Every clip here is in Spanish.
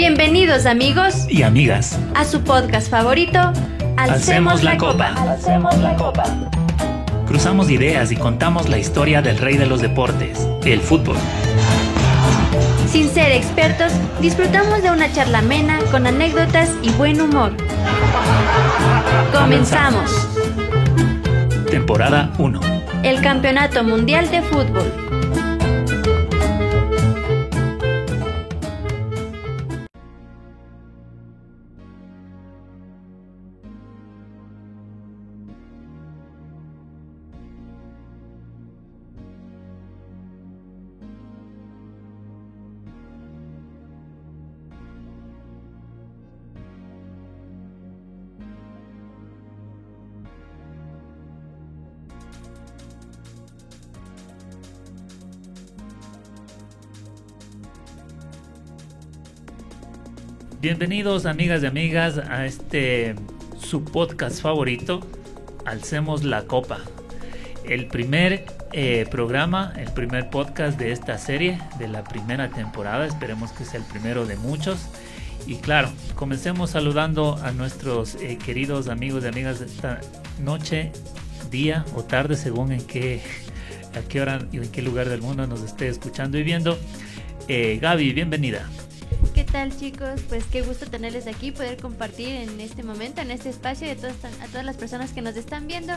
Bienvenidos amigos y amigas a su podcast favorito, Alcemos, la, copa. Alcemos la copa. Cruzamos ideas y contamos la historia del rey de los deportes, el fútbol. Sin ser expertos, disfrutamos de una charla amena con anécdotas y buen humor. Comenzamos. Temporada 1. El Campeonato Mundial de Fútbol. Bienvenidos amigas y amigas a este su podcast favorito, Alcemos la Copa. El primer eh, programa, el primer podcast de esta serie, de la primera temporada, esperemos que sea el primero de muchos. Y claro, comencemos saludando a nuestros eh, queridos amigos y amigas de esta noche, día o tarde, según en qué, a qué hora y en qué lugar del mundo nos esté escuchando y viendo. Eh, Gaby, bienvenida. ¿Qué tal chicos? Pues qué gusto tenerles aquí, poder compartir en este momento, en este espacio de todas, a todas las personas que nos están viendo.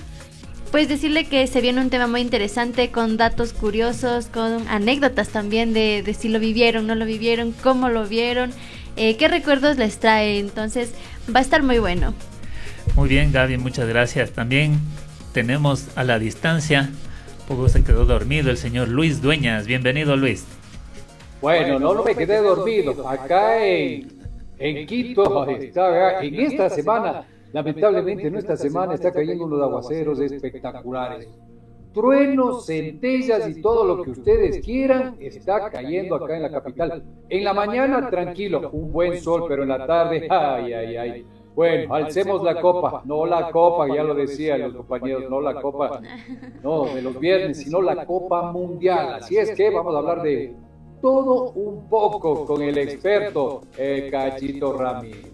Pues decirle que se viene un tema muy interesante con datos curiosos, con anécdotas también de, si lo vivieron, no lo vivieron, cómo lo vieron, eh, qué recuerdos les trae. Entonces va a estar muy bueno. Muy bien Gaby, muchas gracias. También tenemos a la distancia, poco se quedó dormido el señor Luis Dueñas. Bienvenido Luis. Bueno, no, no me quedé dormido. Acá en, en Quito, en esta semana, lamentablemente en esta semana está cayendo unos aguaceros espectaculares. Truenos, centellas y todo lo que ustedes quieran está cayendo acá en la capital. En la mañana, tranquilo, un buen sol, pero en la tarde, ay, ay, ay. Bueno, alcemos la copa, no la copa, ya lo decían los compañeros, no la copa, no de los viernes, sino la copa mundial. Así es que vamos a hablar de todo un poco con el experto eh, Cachito Ramírez.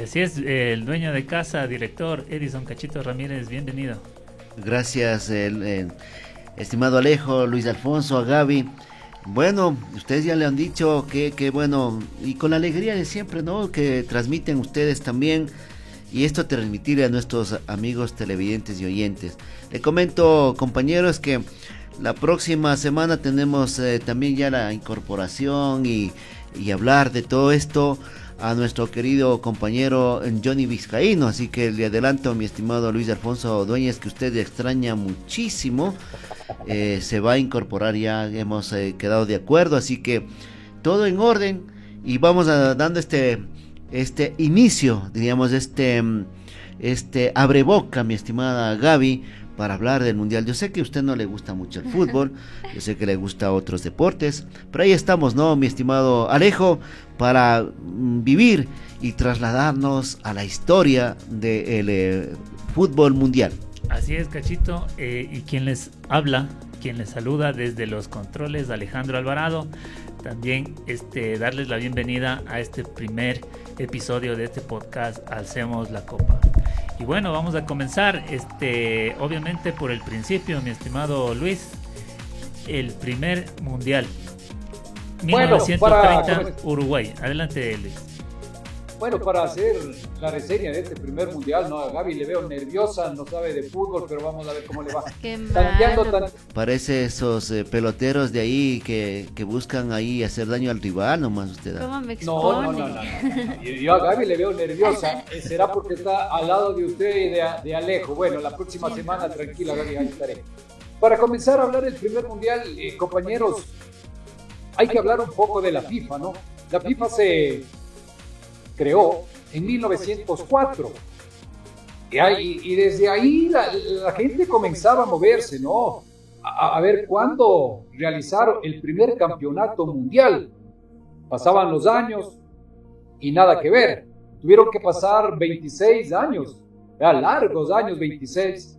Así es, el dueño de casa, director Edison Cachito Ramírez, bienvenido. Gracias, estimado Alejo, Luis Alfonso, a Gaby. Bueno, ustedes ya le han dicho que, que, bueno, y con la alegría de siempre, ¿no? Que transmiten ustedes también, y esto transmitir a nuestros amigos televidentes y oyentes. Le comento, compañeros, que la próxima semana tenemos eh, también ya la incorporación y, hablar de todo esto a nuestro querido compañero Johnny Vizcaíno. Así que le adelanto, mi estimado Luis Alfonso Dueñas, que usted extraña muchísimo. Eh, se va a incorporar ya, hemos eh, quedado de acuerdo. Así que todo en orden y vamos a, dando este, este inicio, diríamos, este, este abre boca, mi estimada Gaby para hablar del Mundial. Yo sé que a usted no le gusta mucho el fútbol, yo sé que le gusta otros deportes, pero ahí estamos, ¿no, mi estimado Alejo? Para mm, vivir y trasladarnos a la historia del eh, fútbol mundial. Así es, Cachito, eh, y quien les habla, quien les saluda desde los controles, Alejandro Alvarado. También este, darles la bienvenida a este primer episodio de este podcast Alcemos la Copa. Y bueno, vamos a comenzar, este, obviamente por el principio, mi estimado Luis, el primer mundial. 1930 Uruguay. Adelante, Luis. Bueno, para hacer la reseña de este primer mundial, no, a Gaby le veo nerviosa, no sabe de fútbol, pero vamos a ver cómo le va. Parece esos eh, peloteros de ahí que, que, buscan ahí hacer daño al rival, nomás usted. ¿Cómo me no, no, no, no, Yo a Gaby le veo nerviosa, eh, será porque está al lado de usted y de, de Alejo. Bueno, la próxima semana, tranquila, Gaby, ahí estaré. Para comenzar a hablar del primer mundial, eh, compañeros, hay que hablar un poco de la FIFA, ¿no? La FIFA se creó en 1904. Y, desde ahí la, gente comenzaba a moverse, ¿no? A, ver cuándo realizaron el primer campeonato mundial. Pasaban los años y nada que ver. Tuvieron que pasar 26 años, ya largos años, 26,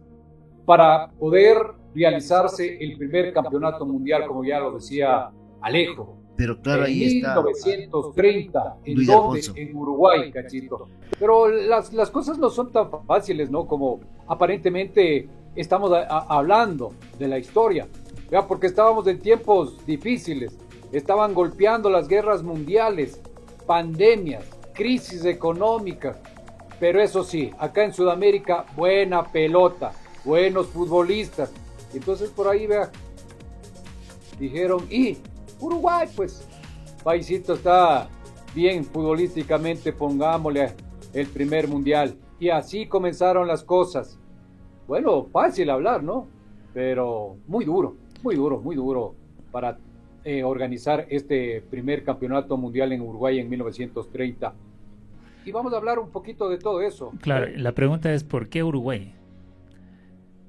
para poder realizarse el primer campeonato mundial, como ya lo decía Alejo. Pero claro, en ahí está. 1930, ¿en Luis dónde? Alfonso. En Uruguay, cachito. Pero las, las cosas no son tan fáciles, ¿no? Como aparentemente estamos a- a- hablando de la historia. ¿verdad? Porque estábamos en tiempos difíciles. Estaban golpeando las guerras mundiales, pandemias, crisis económicas. Pero eso sí, acá en Sudamérica, buena pelota, buenos futbolistas. Entonces por ahí, vea, dijeron, y Uruguay, pues, paisito está bien futbolísticamente, pongámosle el primer mundial. Y así comenzaron las cosas. Bueno, fácil hablar, ¿no? Pero muy duro, muy duro, muy duro para eh, organizar este primer campeonato mundial en Uruguay en 1930. Y vamos a hablar un poquito de todo eso. Claro, la pregunta es ¿por qué Uruguay?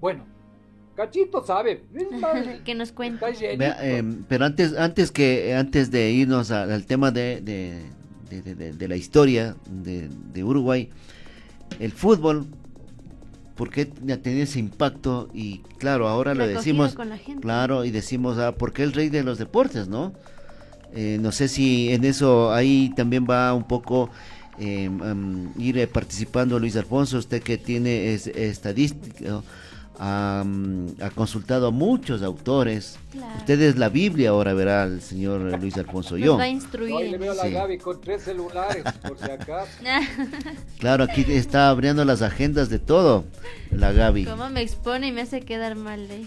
Bueno, Cachito sabe. que nos cuente. Vea, em, pero antes, antes que antes de irnos al, al tema de, de, de- de- de- de la historia de, de Uruguay, el fútbol, ¿por qué ha tenido ese impacto? Y claro, ahora lo decimos, con la gente. claro, y decimos, ah, ¿por qué el rey de los deportes, no? Eh, no sé si en eso ahí también va un poco eh, am, ir eh, participando Luis Alfonso, usted que tiene es, estadística, ha, ha consultado a muchos autores. Claro. Usted es la Biblia, ahora verá el señor Luis Alfonso Nos yo. va a instruir. Hoy le veo a la Sí. Gaby con tres celulares, por si acaso. Claro, aquí está abriendo las agendas de todo, la Gaby. Cómo me expone y me hace quedar mal, eh.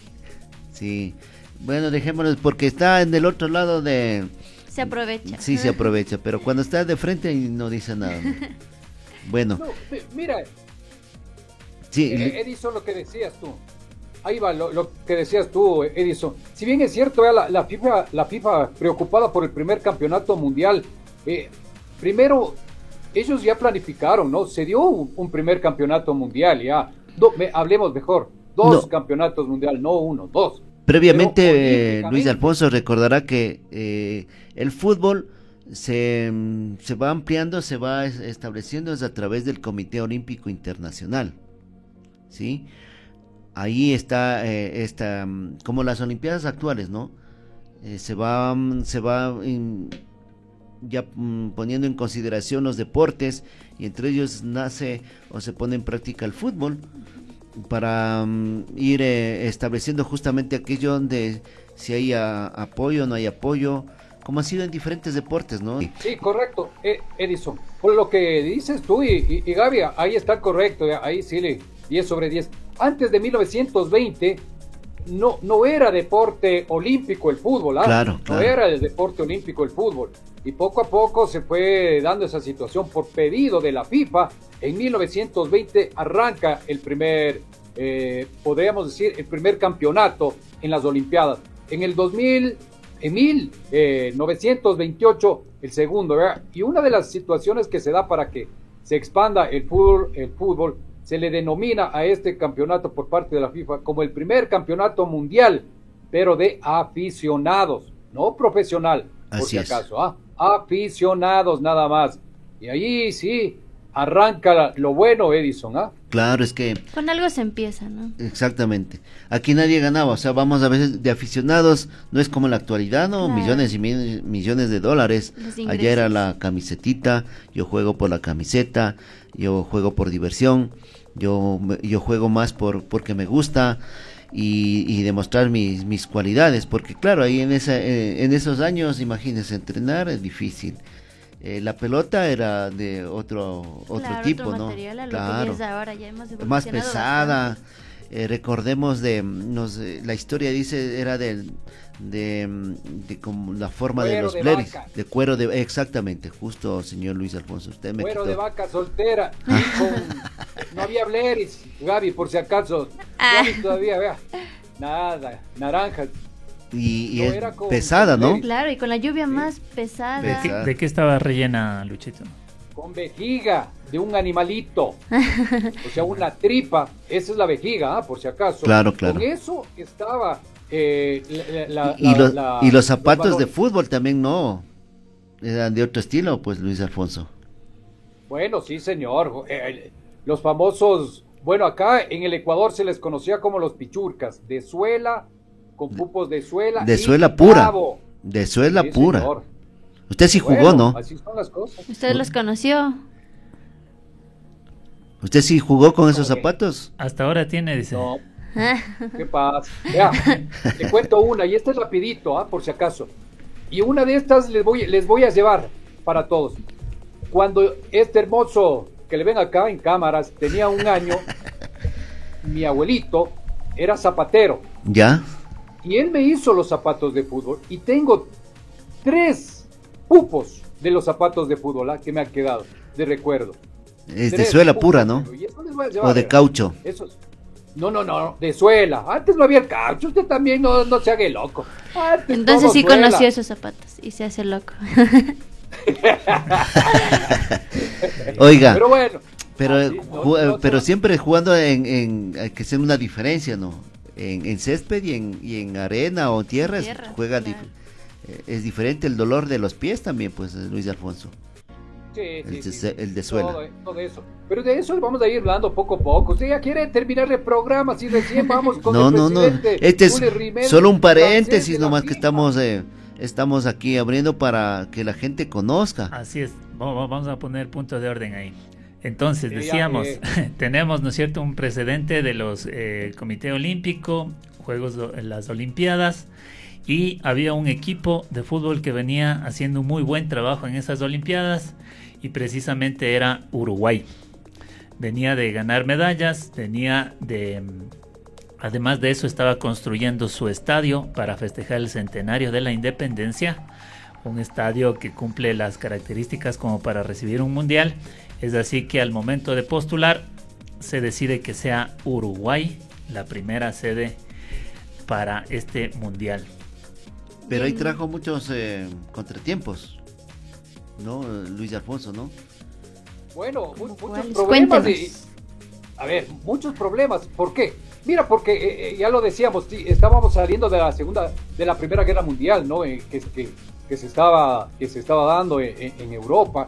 Sí. Bueno, dejémoslo porque está en el otro lado de... Se aprovecha. Sí, se aprovecha, pero cuando está de frente no dice nada. ¿no? Bueno, No, mi- mira, sí, eh, Edison, lo que decías tú. Ahí va lo, lo que decías tú, Edison. Si bien es cierto, la, la FIFA, la FIFA preocupada por el primer campeonato mundial, eh, primero ellos ya planificaron, ¿no? Se dio un, un primer campeonato mundial, ya. Do- me- hablemos mejor, dos No. campeonatos mundial, no uno, dos. Previamente, Pero eh, Luis Alfonso recordará que eh, el fútbol se, mm, se va ampliando, se va es- estableciendo es a través del Comité Olímpico Internacional. ¿Sí? Ahí está, eh, esta, mm, como las Olimpiadas actuales, ¿no? Eh, se va, mm, se va ya mm, poniendo en consideración los deportes y entre ellos nace o se pone en práctica el fútbol para ir eh, estableciendo justamente aquello donde si hay a- apoyo o no hay apoyo, como ha sido en diferentes deportes, ¿no? Sí, correcto, eh, Edison. Por lo que dices tú y, y, y Gaby, ahí está correcto, ahí sí le 10 sobre 10. Antes de 1920 no, no era deporte olímpico el fútbol, ¿ah? Claro, No era el deporte olímpico el fútbol. Y poco a poco se fue dando esa situación por pedido de la FIFA. En 1920 arranca el primer, eh, podríamos decir, el primer campeonato en las Olimpiadas. En el 2000, en 1928, el segundo, ¿verdad? Y una de las situaciones que se da para que se expanda el fútbol, el fútbol, se le denomina a este campeonato por parte de la FIFA como el primer campeonato mundial, pero de aficionados, no profesional, por Así si acaso, ¿ah? aficionados nada más. Y ahí sí arranca la- lo bueno, Edison, ¿ah? Claro, es que Con algo se empieza, ¿no? exactamente. Aquí nadie ganaba, o sea, vamos a veces de aficionados, no es como en la actualidad, ¿no? Claro. Millones y mi- millones de dólares. Ayer era la camisetita, yo juego por la camiseta, yo juego por diversión, yo, me- yo juego más por porque me gusta y, y demostrar mis, mis cualidades, porque claro, ahí en, esa, eh, en esos años, imagínense, entrenar es difícil. Eh, la pelota era de otro otro Claro, tipo, ¿no? material a lo Claro que ya es ahora, ya hemos más pesada. Eh, recordemos de, nos, eh, la historia dice era del de, de como la forma de Cuero los de bleris, de cuero de exactamente, justo señor Luis Alfonso, usted me Cuero quitó. de vaca soltera. con- no había Bleris, Gaby, por si acaso. Ah. Gaby todavía, vea. Nada, naranja. Y, y No, es con- pesada, ¿no? Claro, y con la lluvia más pesada. ¿De qué, Pesada. de qué estaba rellena, Luchito? Con vejiga de un animalito. o sea, una tripa. Esa es la vejiga, ah, por si acaso. Claro, claro. Con eso estaba. eh, la- la- Y, la- los, la- y los zapatos de fútbol también no, eran de otro estilo, pues Luis Alfonso. Bueno, sí, señor. Eh, los famosos. Bueno, acá en el Ecuador se les conocía como los pichurcas. De suela, con pupos de suela. De y suela pura. De suela Sí, pura. señor. Usted sí jugó, ¿no? Así son las cosas. ¿Usted los conoció? ¿Usted sí jugó con esos zapatos? Hasta ahora tiene, dice. No. ¿Qué pasa? Vea, te cuento una, y esta es rapidito, ¿ah? por si acaso. Y una de estas les voy, les voy a llevar para todos. Cuando este hermoso que le ven acá en cámaras tenía un año, mi abuelito era zapatero. ¿Ya? Y él me hizo los zapatos de fútbol y tengo tres pupos de los zapatos de fútbol ¿ah? que me han quedado de recuerdo. Es de suela pupos, pura, ¿no? O de caucho. Esos. No, no, no, de suela. Antes no había el caucho, usted también no, no se haga loco. Antes Entonces sí suela. conoció esos zapatos y se hace loco. Oiga, Pero bueno. pero, no, no se pero siempre jugando en, en hay que hacer una diferencia, ¿no? En, en césped y en, y en arena o en tierras Tierra, juega claro. dif- eh, es diferente el dolor de los pies también, pues Luis Alfonso. Sí, el sí, de el de suela. Todo, todo eso. Pero de eso vamos a ir hablando poco a poco. Usted ya quiere terminar el programa, si recién vamos con No, el no, no. Este es solo un paréntesis nomás que estamos eh, estamos aquí abriendo para que la gente conozca. Así es, Va- va- vamos a poner punto de orden ahí. Entonces, decíamos, eh. tenemos, ¿no es cierto?, un precedente de los eh, Comité Olímpico, Juegos, las Olimpiadas, y había un equipo de fútbol que venía haciendo un muy buen trabajo en esas Olimpiadas, y precisamente era Uruguay. Venía de ganar medallas, venía de... Además de eso, estaba construyendo su estadio para festejar el centenario de la independencia un estadio que cumple las características como para recibir un mundial. Es así que al momento de postular se decide que sea Uruguay la primera sede para este mundial. Pero ahí trajo muchos eh, contratiempos. ¿No? Luis Alfonso, ¿no? Bueno, mu- muchos problemas. Y- a ver, muchos problemas. ¿Por qué? Mira, porque eh, eh, ya lo decíamos, estábamos saliendo de la segunda, de la primera guerra mundial, ¿no? Eh, que, que, que se estaba, que se estaba dando en Europa.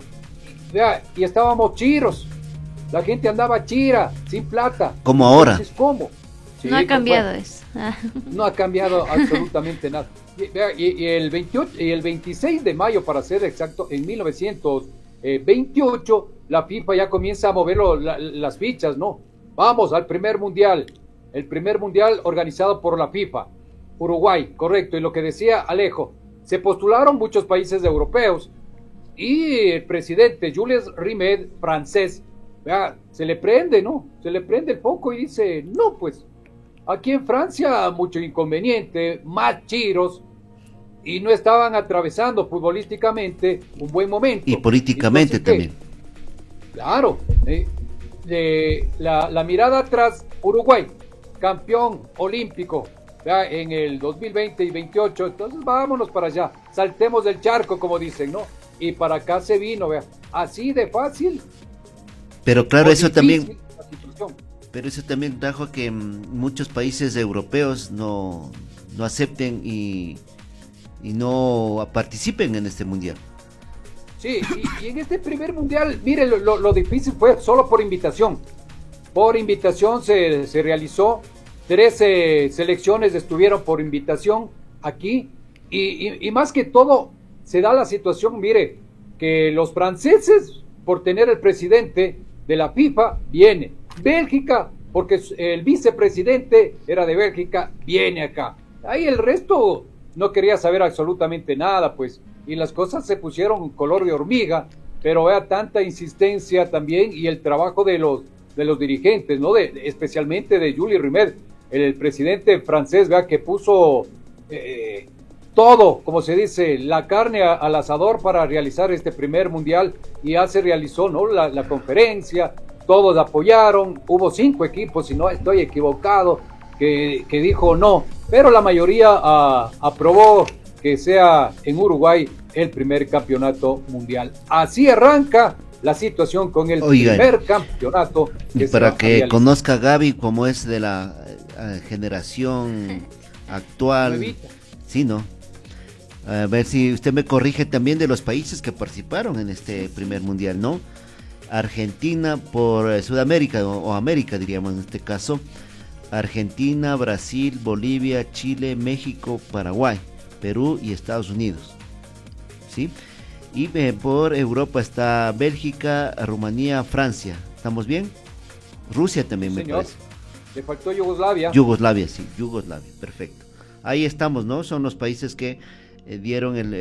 Vea, y estábamos chiros. La gente andaba chira, sin plata. Como ahora. Entonces, ¿cómo? Sí, no ha cambiado bueno, eso. Ah. no ha cambiado absolutamente nada. Y, vea, y- y el 28, y el 26 de mayo, para ser exacto, en 1928, la FIFA ya comienza a mover lo- la- las fichas, ¿no? Vamos al primer mundial, el primer mundial organizado por la FIFA. Uruguay, correcto. Y lo que decía Alejo, se postularon muchos países europeos y el presidente Jules Rimet, francés, vea, se le prende, ¿no? Se le prende el foco y dice, no, pues Aquí en Francia mucho inconveniente, más chiros y no estaban atravesando futbolísticamente un buen momento. Y políticamente también. Claro, eh, de la, la mirada atrás, Uruguay, campeón olímpico en el 2020 y 28, entonces vámonos para allá, saltemos del charco como dicen, ¿no? Y para acá se vino, vea, así de fácil. Pero claro, eso también, pero eso también trajo a que mm, muchos países europeos no, no acepten y, y no participen en este mundial. Sí, y, y en este primer mundial, mire, lo, lo- lo difícil fue solo por invitación. Por invitación se, se realizó, 13 selecciones estuvieron por invitación aquí, y, y- y más que todo se da la situación, mire, que los franceses, por tener el presidente de la FIFA, viene. Bélgica, porque el vicepresidente era de Bélgica, viene acá. Ahí el resto no quería saber absolutamente nada, pues, y las cosas se pusieron color de hormiga, pero vea tanta insistencia también y el trabajo de los de los dirigentes, ¿no? De, especialmente de Julie Rimet, el, el presidente francés, vea que puso eh, todo, como se dice, la carne a- al asador para realizar este primer mundial y ya se realizó, ¿no? La, la conferencia, todos apoyaron, hubo cinco equipos, si no estoy equivocado, que, que dijo no, pero la mayoría ah, aprobó que sea en Uruguay el primer campeonato mundial. Así arranca la situación con el Oigan, primer campeonato. Va para a que conozca a Gaby como es de la eh, generación actual. Nuevita. Sí, ¿no? A ver si usted me corrige también de los países que participaron en este primer mundial, ¿no? Argentina por eh, Sudamérica o, o América diríamos en este caso. Argentina, Brasil, Bolivia, Chile, México, Paraguay, Perú y Estados Unidos. ¿Sí? Y eh, por Europa está Bélgica, Rumanía, Francia. ¿Estamos bien? Rusia también me parece. Le faltó Yugoslavia. Yugoslavia, sí, Yugoslavia, perfecto. Ahí estamos, ¿no? Son los países que eh, dieron el,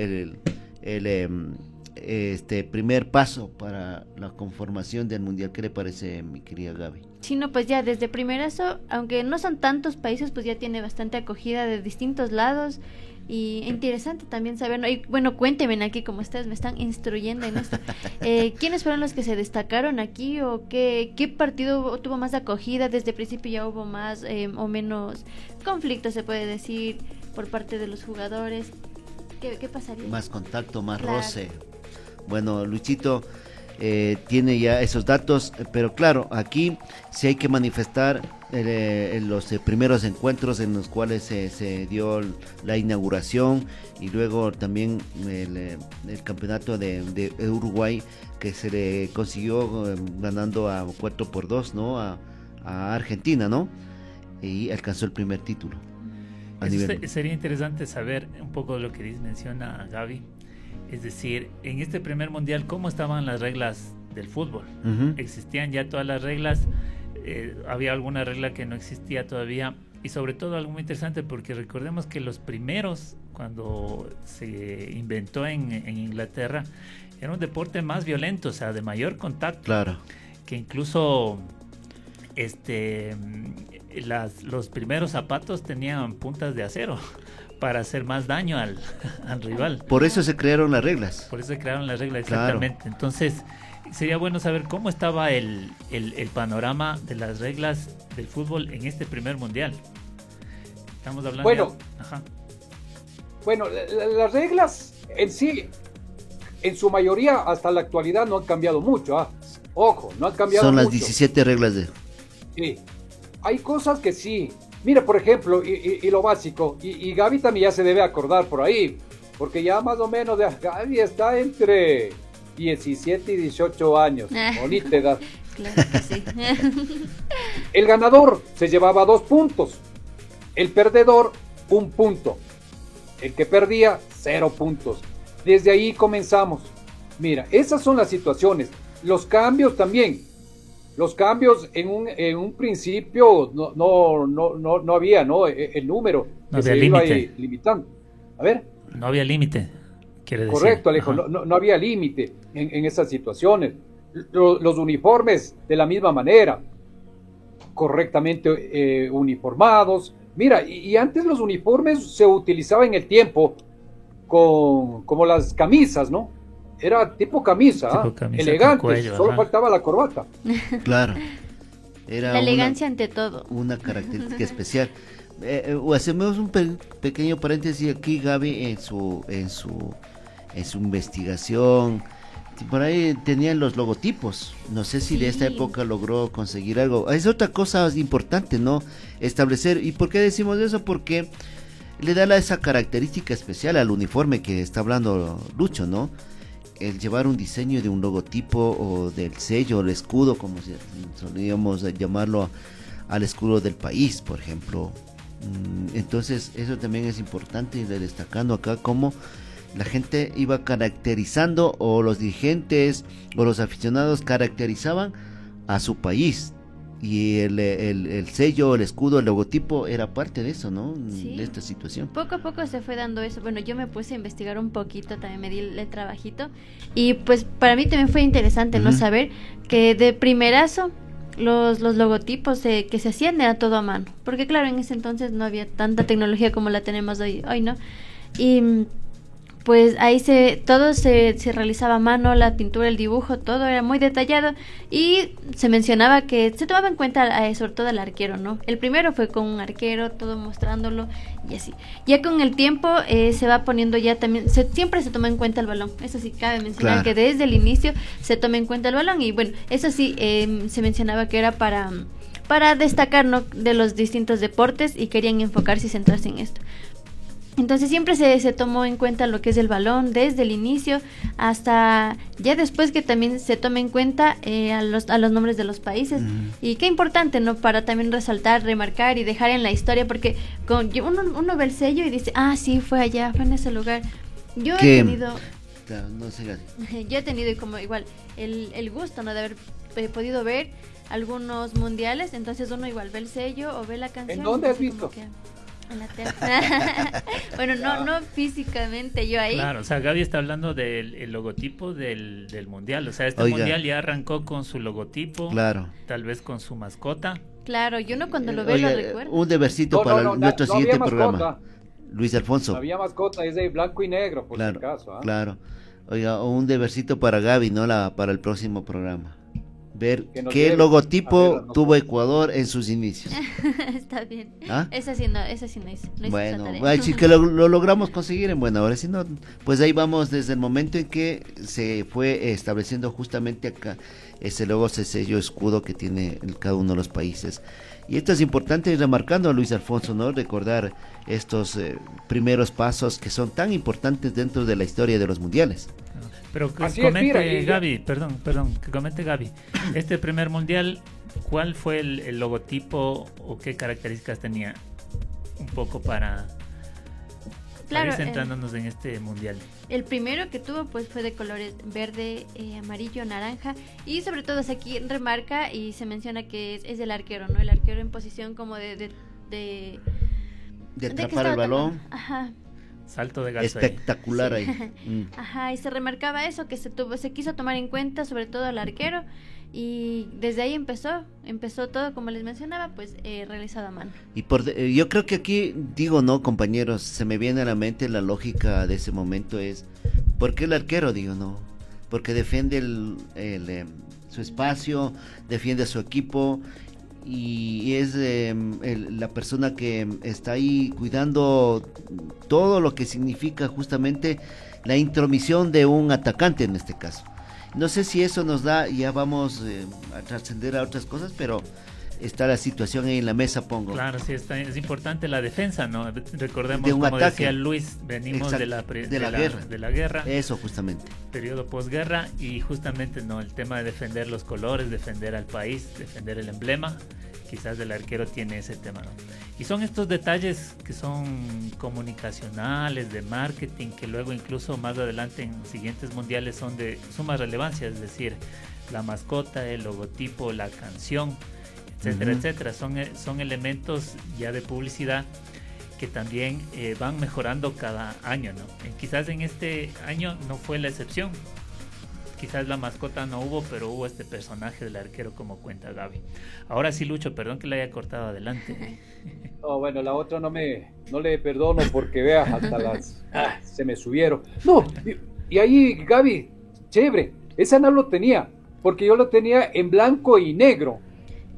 el, em, este primer paso para la conformación del mundial. ¿Qué le parece, mi querida Gaby? Sí, no, pues ya desde primerazo, aunque no son tantos países, pues ya tiene bastante acogida de distintos lados y interesante también saber, y, bueno, cuéntenme aquí como ustedes me están instruyendo en esto, eh, ¿quiénes fueron los que se destacaron aquí o qué, qué partido tuvo más acogida? Desde el principio ya hubo más eh, o menos conflicto, se puede decir, por parte de los jugadores. ¿Qué, qué pasaría? Más contacto, más roce. Bueno, Luchito, eh, tiene ya esos datos, pero claro, aquí sí hay que manifestar eh, los eh, primeros encuentros en los cuales se dio la inauguración y luego también el, campeonato de, Uruguay que se le consiguió ganando a 4 por 2 ¿no? A, Argentina, ¿no? Y alcanzó el primer título. Sería interesante saber un poco lo que menciona Gaby es decir, en este primer mundial, ¿cómo estaban las reglas del fútbol? ¿Existían ya todas las reglas? Eh, ¿Había alguna regla que no existía todavía? Y sobre todo algo muy interesante porque recordemos que los primeros, cuando se inventó en, Inglaterra, era un deporte más violento, o sea, de mayor contacto. Claro. Que incluso este, las, los primeros zapatos tenían puntas de acero para hacer más daño al, rival. Por eso se crearon las reglas. Por eso se crearon las reglas, exactamente. Entonces, sería bueno saber cómo estaba el, panorama de las reglas del fútbol en este primer mundial. Estamos hablando. Bueno, bueno las reglas en sí, en su mayoría hasta la actualidad no han cambiado mucho. ¿ah? Ojo, no han cambiado Son las 17 reglas de. Sí. Hay cosas que sí, Mira, por ejemplo, y, lo básico, y, Gaby también ya se debe acordar por ahí, porque ya más o menos de, Gaby está entre 17 y 18 años, bonita edad. Claro que sí. el ganador se llevaba dos puntos, el perdedor un punto, el que perdía cero puntos. Desde ahí comenzamos. Mira, esas son las situaciones. Los cambios también los cambios en un, en un principio no, no, no, no, había, ¿no? E, el, número no había límite. limitando. A ver. No había límite, quiere decir. Correcto, Alejo, no, no, había límite en, en, esas situaciones. Los, uniformes de la misma manera, correctamente eh, uniformados. Mira, y, antes los uniformes se utilizaban en el tiempo con, como las camisas, ¿no? Era tipo camisa, ¿ah? elegante, solo faltaba la corbata. Claro. Era la elegancia ante todo. Una característica especial. Eh, eh, hacemos un pequeño paréntesis aquí, Gaby, en su, en su, en su investigación. Por ahí tenían los logotipos. No sé si de esta época logró conseguir algo. Es otra cosa importante, ¿no? Establecer. ¿Y por qué decimos eso? Porque le da esa característica especial al uniforme que está hablando Lucho, ¿no? El llevar un diseño de un logotipo o del sello, el escudo, como solíamos llamarlo al escudo del país, por ejemplo. Mm, entonces eso también es importante destacando acá cómo la gente iba caracterizando o los dirigentes o los aficionados caracterizaban a su país y el, el, sello, el escudo, el logotipo era parte de eso, ¿no? De esta situación. Poco a poco se fue dando eso. Bueno, yo me puse a investigar un poquito, también me di el, trabajito. Y pues para mí también fue interesante, ¿no? Saber que de primerazo los, los logotipos que se hacían era todo a mano. Porque claro, en ese entonces no había tanta tecnología como la tenemos hoy, hoy ¿no? Y pues ahí se todo se, se, realizaba a mano, la pintura, el dibujo, todo era muy detallado y se mencionaba que se tomaba en cuenta eh, sobre todo el arquero, ¿no? El primero fue con un arquero, todo mostrándolo y así. Ya con el tiempo eh, se va poniendo ya también, siempre se toma en cuenta el balón, eso sí cabe mencionar que desde el inicio se toma en cuenta el balón y bueno, eso sí em, se mencionaba que era para para destacar ¿no? de los distintos deportes y querían enfocarse y centrarse en esto. Entonces siempre se, se, tomó en cuenta lo que es el balón desde el inicio hasta ya después que también se tome en cuenta eh, a, los, a los nombres de los países. Y qué importante, ¿no? Para también resaltar, remarcar y dejar en la historia, porque con, uno, uno ve el sello y dice, ah, sí, fue allá, fue en ese lugar. Yo he tenido... No sé. Yo he tenido como igual el, el gusto, ¿no? De haber eh, podido ver algunos mundiales, entonces uno igual ve el sello o ve la canción. ¿En dónde has visto? que- En la tele. bueno, no, no físicamente, yo ahí. Claro, o sea, Gaby está hablando del el logotipo del, del mundial. O sea, este Oiga. mundial ya arrancó con su logotipo, Claro. tal vez con su mascota. Claro, yo no cuando lo veo Oiga, lo recuerdo. un debercito No, para no, nuestro no había siguiente mascota. programa. Luis Alfonso. No había mascota, es de blanco y negro, por claro, si acaso. ¿ah? claro. Oiga, un debercito para Gaby, ¿no? La, para el próximo programa. Ver Que qué logotipo ver, no- tuvo Ecuador en sus inicios. Está bien. ¿Ah? Esa sí no, esa sí no hice. No Bueno, si que lo, lo logramos conseguir en buena hora, si no, pues ahí vamos desde el momento en que se fue estableciendo justamente acá ese logo, ese sello escudo que tiene el- cada uno de los países. Y esto es importante ir remarcando, Luis Alfonso, ¿no? Recordar estos eh, primeros pasos que son tan importantes dentro de la historia de los mundiales. Pero que Así es, comente Gaby, perdón, perdón, que comente Gaby. Este primer mundial, ¿cuál fue el, el logotipo o qué características tenía? Un poco para, Claro, eh, centrándonos en este mundial. El primero que tuvo pues fue de colores verde, eh, amarillo, naranja y sobre todo o sea, aquí remarca y se menciona que es, es el arquero, ¿no? El arquero en posición como de... de, de- De ¿de qué atrapar el balón, tomando? Ajá, Salto de gato ahí. espectacular Sí. ahí. Mm. ajá, y se remarcaba eso, que se tuvo, se quiso tomar en cuenta sobre todo al arquero y desde ahí empezó, empezó todo como les mencionaba, pues eh, realizado a mano. Y por, de- eh, yo creo que aquí, digo no, compañeros, se me viene a la mente la lógica de ese momento es, ¿por qué el arquero? Digo, no, porque defiende el, el, em, su espacio, defiende a su equipo y es em, el- la persona que em, está ahí cuidando todo lo que significa justamente la intromisión de un atacante en este caso. No sé si eso nos da, ya vamos eh, a trascender a otras cosas, pero está la situación ahí en la mesa, pongo. Claro, sí, está- es importante la defensa, ¿no? Recordemos, De un como ataque. decía Luis, venimos de Exacto, la, pre- de la guerra. de la guerra, Eso justamente. periodo posguerra, y justamente no el tema de defender los colores, defender al país, defender el emblema, quizás el arquero tiene ese tema, ¿no? Y son estos detalles que son comunicacionales, de marketing, que luego incluso más adelante en siguientes mundiales son de suma relevancia, es decir, la mascota, el logotipo, la canción, etcétera, etcétera. Son, eh, son elementos ya de publicidad que también eh, van mejorando cada año, ¿no? Eh, quizás en este año no fue la excepción. Quizás la mascota no hubo, pero hubo este personaje del arquero como cuenta Gaby. Ahora sí, Lucho, perdón que le haya cortado adelante. No, bueno, la otra no me no le perdono porque vea, hasta las ah, se me subieron. No, y, y ahí Gaby, chévere, esa no lo tenía, porque yo lo tenía en blanco y negro.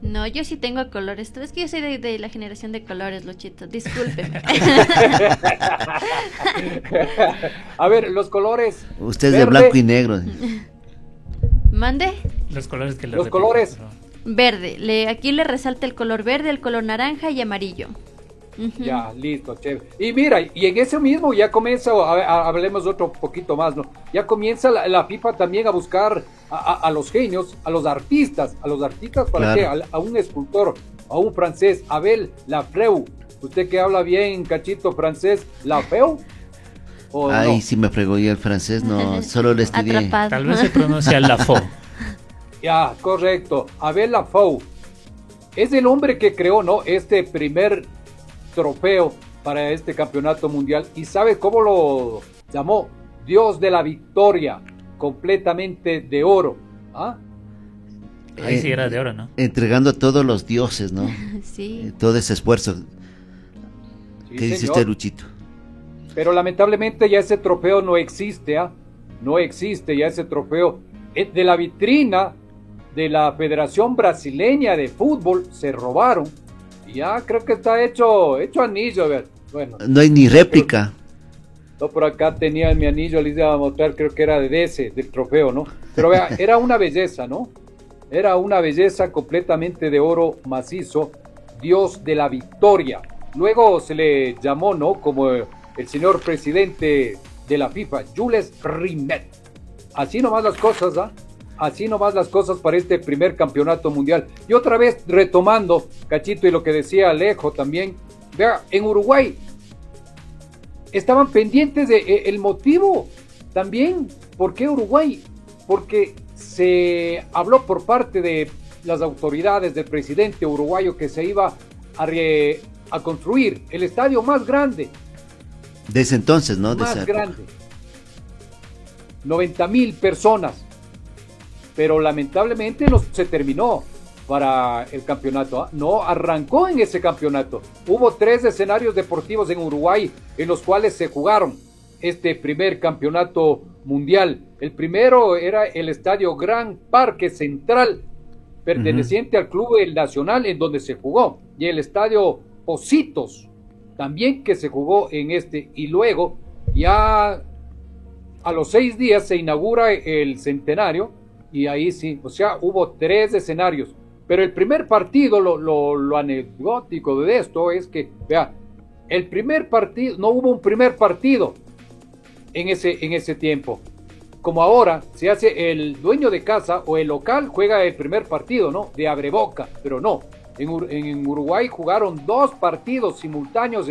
No, yo sí tengo colores. Tú es que yo soy de, de la generación de colores, Luchito. Discúlpeme. A ver, los colores. Usted es de blanco y negro. Mande. Los colores que le Los repito, colores. Verde. Le, aquí le resalta el color verde, el color naranja y amarillo. Ya, listo, chévere. Y mira, y en ese mismo ya comienza, a, a- hablemos otro poquito más, ¿no? Ya comienza la, la FIFA también a buscar a, a- a los genios, a los artistas, a los artistas, ¿para Claro. qué? A, a un escultor, a un francés, Abel Lafreu. Usted que habla bien, cachito francés, ¿Lafreu? ¿O Ay, no? si me fregó ya el francés, no, solo le estudié. Atrapado. Tal vez se pronuncia Lafo. Ya, correcto. Abel Lafou es el hombre que creó, ¿no? Este primer trofeo para este campeonato mundial. ¿Y sabe cómo lo llamó? Dios de la victoria, completamente de oro. ¿Ah? Ahí Eh, sí era de oro, ¿no? Entregando a todos los dioses, ¿no? Sí. Eh, Todo ese esfuerzo. Sí, ¿Qué dice usted, Luchito? Pero lamentablemente ya ese trofeo no existe, ¿ah? No existe ya ese trofeo. Eh, De la vitrina de la Federación Brasileña de Fútbol se robaron. Ya creo que está hecho, hecho anillo, a ver. Bueno, No hay ni réplica. yo por acá tenía mi anillo, les iba a mostrar, creo que era de ese, del trofeo, ¿no? Pero vea, era una belleza, ¿no? Era una belleza completamente de oro macizo, Dios de la victoria. Luego se le llamó, ¿no? Como el señor presidente de la FIFA, Jules Rimet. Así nomás las cosas, ¿ah? Así nomás las cosas para este primer campeonato mundial. Y otra vez retomando, Cachito, y lo que decía Alejo también, vea, en Uruguay estaban pendientes de eh, el motivo También, ¿por qué Uruguay? Porque se habló por parte de las autoridades del presidente uruguayo que se iba a, a construir el estadio más grande. Desde entonces, ¿no? Más grande. 90 mil personas. Pero lamentablemente no se terminó para el campeonato. ¿ah? No arrancó en ese campeonato. Hubo tres escenarios deportivos en Uruguay en los cuales se jugaron este primer campeonato mundial. El primero era el estadio Gran Parque Central, perteneciente al Club El Nacional, en donde se jugó. Y el estadio Positos, también que se jugó en este. Y luego, ya a los seis días se inaugura el centenario. Y ahí sí, o sea, hubo tres escenarios pero el primer partido, lo, anecdótico de esto es que, vea, el primer partido, no hubo un primer partido en ese, en ese tiempo. Como ahora se hace el dueño de casa o el local juega el primer partido, ¿no? De abreboca, pero no. En, en Uruguay jugaron dos partidos simultáneos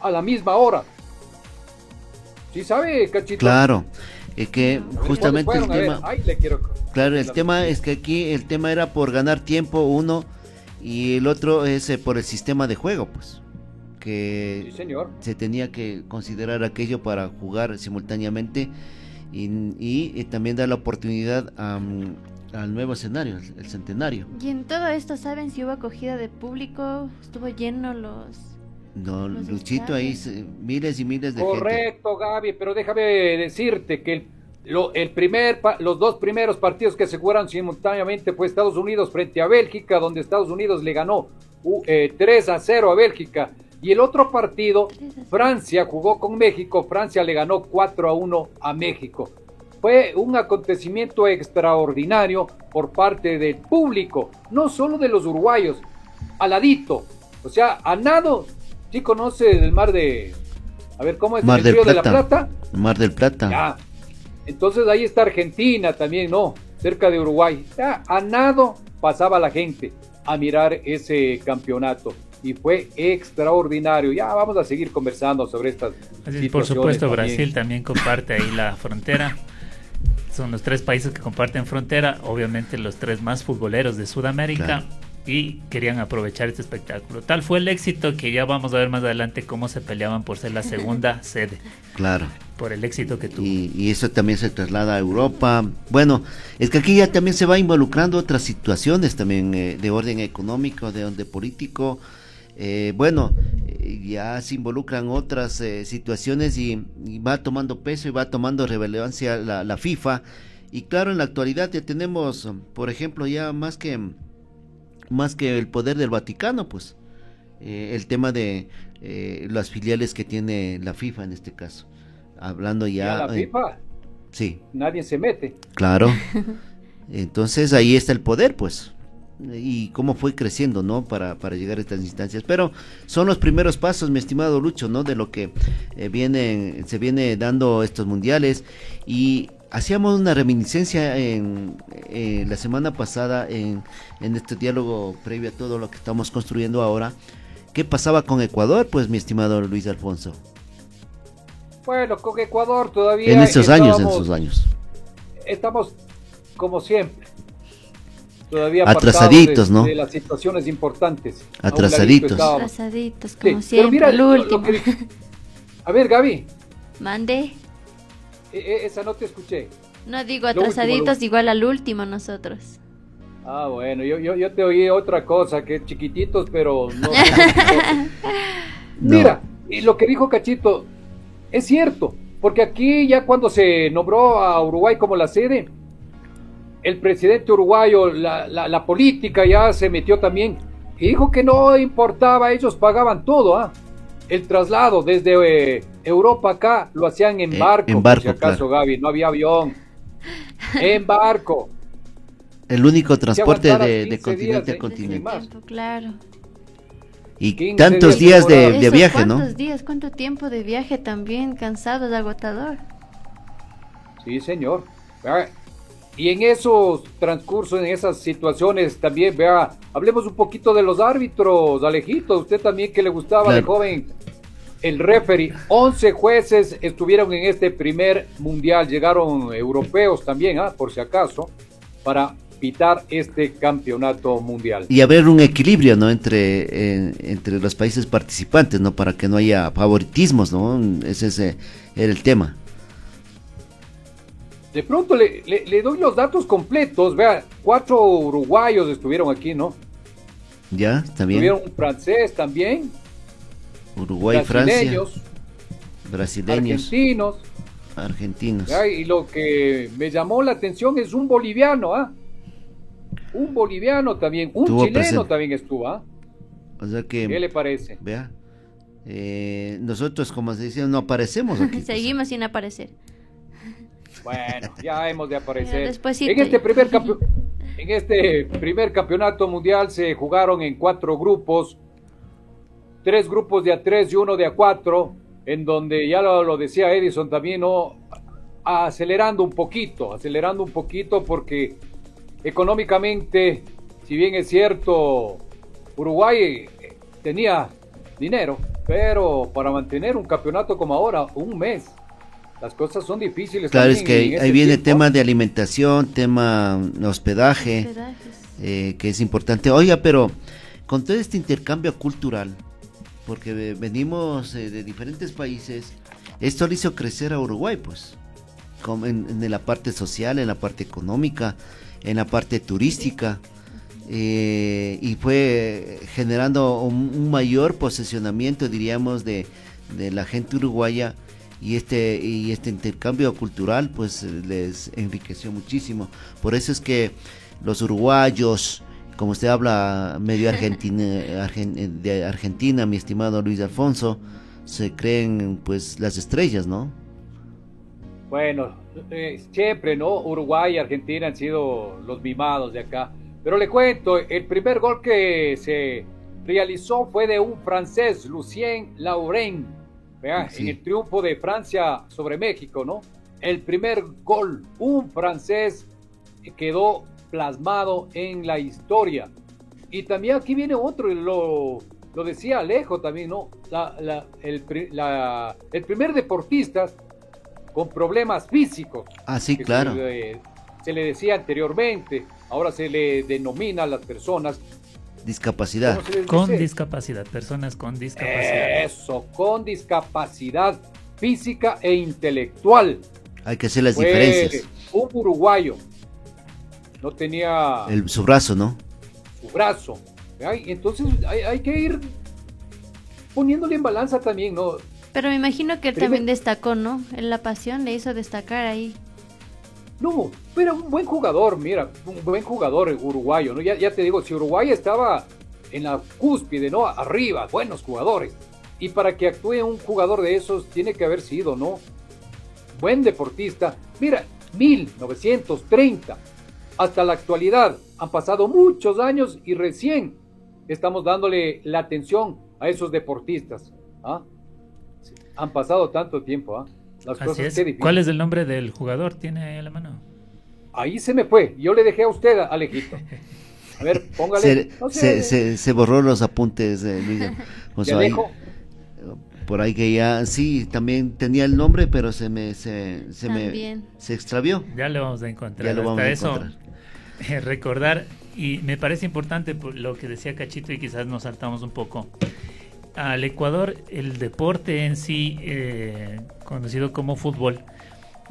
a la misma hora. ¿Sí sabe, Cachito? Claro, es que justamente el tema... Claro, el tema es que aquí el tema era por ganar tiempo uno y el otro es eh, por el sistema de juego, pues que se tenía que considerar aquello para jugar simultáneamente y, también dar la oportunidad al nuevo escenario, el, centenario. Y en todo esto, ¿saben si hubo acogida de público? ¿Estuvo lleno los... No, Luchito, ahí miles y miles de Correcto, Gaby, pero déjame decirte que el el primer, los dos primeros partidos que se jugaron simultáneamente fue Estados Unidos frente a Bélgica, donde Estados Unidos le ganó 3 eh, a 0 a Bélgica. Y el otro partido, Francia jugó con México, Francia le ganó 4 a 1 a México. Fue un acontecimiento extraordinario por parte del público, no solo de los uruguayos, aladito. O sea, a nado, ¿sí conoce el mar de... A ver, ¿cómo es el río de la Plata? Mar del Plata. Ya, entonces ahí está Argentina también, ¿no? Cerca de Uruguay. a nado pasaba la gente a mirar ese campeonato y fue extraordinario. Ya vamos a seguir conversando sobre estas. Así, por supuesto, Brasil también comparte ahí la frontera. Son los tres países que comparten frontera, obviamente los tres más futboleros de Sudamérica y querían aprovechar este espectáculo. Tal fue el éxito que ya vamos a ver más adelante cómo se peleaban por ser la segunda sede. Claro. Por el éxito que tuvo. Y, eso también se traslada a Europa. Bueno, es que aquí ya también se va involucrando otras situaciones también eh, de orden económico, de orden político. Eh, bueno, eh, ya se involucran otras situaciones y, va tomando peso y va tomando relevancia la, la FIFA. Y claro, en la actualidad ya tenemos, por ejemplo, ya más que más que el poder del Vaticano, pues eh, el tema de eh, las filiales que tiene la FIFA en este caso. Hablando ya... la FIFA? sí. Nadie se mete. Claro. Entonces ahí está el poder, pues. Y cómo fue creciendo, ¿no? Para, para llegar a estas instancias. Pero son los primeros pasos, mi estimado Lucho, ¿no? De lo que eh, viene, se viene dando estos mundiales. Y hacíamos una reminiscencia en, la semana pasada en, este diálogo previo a todo lo que estamos construyendo ahora. ¿Qué pasaba con Ecuador, pues, mi estimado Luis Alfonso? Bueno, con Ecuador todavía. En estos años, en esos años. Estamos como siempre. Todavía atrasaditos, ¿no? De las situaciones importantes. Atrasaditos. Atrasaditos, como siempre. a ver, Gaby. Mande. E, e, esa no te escuché. No digo atrasaditos igual al último nosotros. Ah, bueno, yo, yo, yo te oí otra cosa, que chiquititos, pero no. Mira, y lo que dijo Cachito es cierto, porque aquí ya cuando se nombró a Uruguay como la sede, el presidente uruguayo, la, la, política ya se metió también y dijo que no importaba, ellos pagaban todo, ¿ah? El traslado desde eh, Europa acá lo hacían en eh, barco, en barco, si acaso, Gaby, no había avión. En barco. El único transporte de, continente a continente. claro. Y tantos días, de, viaje, ¿no? ¿Cuántos días? ¿Cuánto tiempo de viaje también? Cansado, agotador. Sí, señor. Y en esos transcursos, en esas situaciones también, vea, hablemos un poquito de los árbitros, Alejito, usted también que le gustaba de joven el referee. 11 jueces estuvieron en este primer mundial, llegaron europeos también, ¿ah? por si acaso, para pitar este campeonato mundial. Y haber un equilibrio, ¿no? Entre, entre los países participantes, ¿no? Para que no haya favoritismos, ¿no? Ese, ese era el tema. De pronto le, doy los datos completos. Vea, cuatro uruguayos estuvieron aquí, ¿no? Ya, bien. Estuvieron un francés también. Uruguay, Francia. Brasileños. Argentinos. Argentinos. Y lo que me llamó la atención es un boliviano, ¿ah? Un boliviano también. Un chileno también estuvo, ¿ah? O sea que. ¿Qué le parece? Vea. Eh, nosotros, como se dice, no aparecemos aquí. Seguimos sin aparecer. Bueno, ya hemos de aparecer. en este primer en este primer campeonato mundial se jugaron en cuatro grupos, tres grupos de a tres y uno de a cuatro, en donde ya lo, decía Edison también, ¿no? acelerando un poquito, acelerando un poquito porque económicamente, si bien es cierto, Uruguay eh, tenía dinero, pero para mantener un campeonato como ahora, un mes, las cosas son difíciles. Claro, es que ahí viene el tema de alimentación, tema hospedaje, eh, que es importante. Oiga, pero con todo este intercambio cultural, porque venimos eh, de diferentes países, esto le hizo crecer a Uruguay, pues, en, la parte social, en la parte económica, en la parte turística. Eh, y fue generando un, mayor posesionamiento, diríamos, de, de la gente uruguaya y este y este intercambio cultural pues les enriqueció muchísimo por eso es que los uruguayos como usted habla medio argentina de Argentina mi estimado Luis Alfonso se creen pues las estrellas no bueno eh, siempre no Uruguay y Argentina han sido los mimados de acá. Pero le cuento el primer gol que se realizó fue de un francés Lucien Lauren en el triunfo de Francia sobre México, ¿no? El primer gol, un francés quedó plasmado en la historia. Y también aquí viene otro, lo, lo decía Alejo también, ¿no? el, primer deportista con problemas físicos. Ah, sí, claro. se le decía anteriormente, ahora se le denomina a las personas Discapacidad. Con discapacidad, personas con discapacidad. Eso, con discapacidad física e intelectual. Hay que hacer las diferencias. Un uruguayo. No tenía... El, su brazo, ¿no? Su brazo. Entonces hay, que ir poniéndole en balanza también, ¿no? Pero me imagino que él también destacó, ¿no? En la pasión le hizo destacar ahí. No, pero un buen jugador, mira, un buen jugador uruguayo, ¿no? Ya, ya te digo, si Uruguay estaba en la cúspide, ¿no? Arriba, buenos jugadores. Y para que actúe un jugador de esos, tiene que haber sido, ¿no? Buen deportista. Mira, 1930 hasta la actualidad. Han pasado muchos años y recién estamos dándole la atención a esos deportistas. ¿ah? Han pasado tanto tiempo. ¿ah? ¿Cuál es el nombre del jugador? ¿Tiene la mano? Ahí se me fue. Yo le dejé a usted, Alejito. A ver, póngale. Se, borró los apuntes de Luis. Alejo? por ahí que ya, sí, también tenía el nombre, pero se me, se, me, se extravió. Ya lo vamos a encontrar. Ya lo vamos a encontrar. Eso, recordar, y me parece importante lo que decía Cachito y quizás nos saltamos un poco al Ecuador el deporte en sí, eh, conocido como fútbol,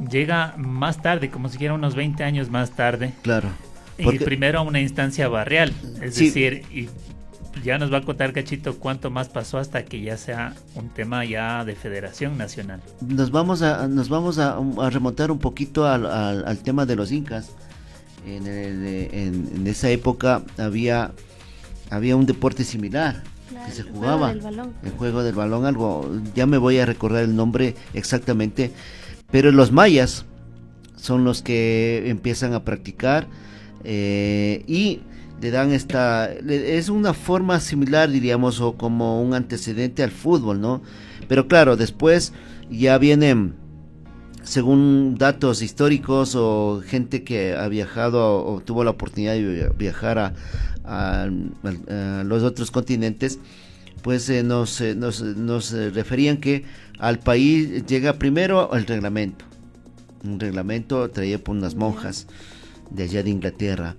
llega más tarde, como si fuera unos 20 años más tarde. Claro. Y primero a una instancia barrial, es decir, y ya nos va a contar Cachito cuánto más pasó hasta que ya sea un tema ya de federación nacional. Nos vamos a, nos vamos a, remontar un poquito al, tema de los incas. En, en, esa época había, había un deporte similar que se jugaba. El juego del balón, algo, ya me voy a recordar el nombre exactamente, pero los mayas son los que empiezan a practicar eh, y le dan esta, es una forma similar diríamos o como un antecedente al fútbol, ¿no? Pero claro, después ya vienen según datos históricos o gente que ha viajado o tuvo la oportunidad de viajar a, a, los otros continentes, pues nos, nos, nos referían que al país llega primero el reglamento, un reglamento traído por unas monjas de allá de Inglaterra.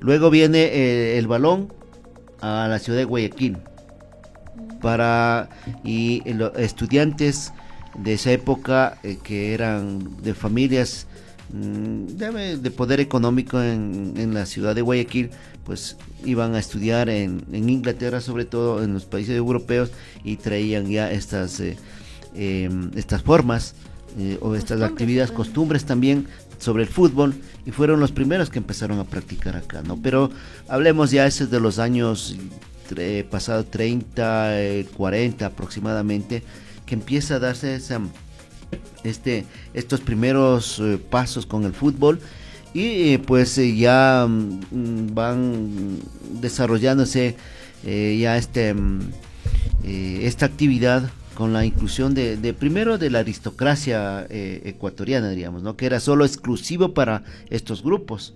Luego viene el balón a la ciudad de Guayaquil para y los estudiantes de esa época eh, que eran de familias mm, de, poder económico en, la ciudad de Guayaquil, pues iban a estudiar en, Inglaterra, sobre todo en los países europeos, y traían ya estas, eh, em, estas formas eh, o estas actividades, costumbres también sobre el fútbol y fueron los primeros que empezaron a practicar acá, ¿no? Pero hablemos ya ese de los años pasado 30, 40 aproximadamente, que empieza a darse esa, este, estos primeros eh, pasos con el fútbol y eh, pues eh, ya mm, van desarrollándose ya este, mm, esta actividad con la inclusión de, de primero de la aristocracia ecuatoriana, diríamos, ¿no? que era solo exclusivo para estos grupos.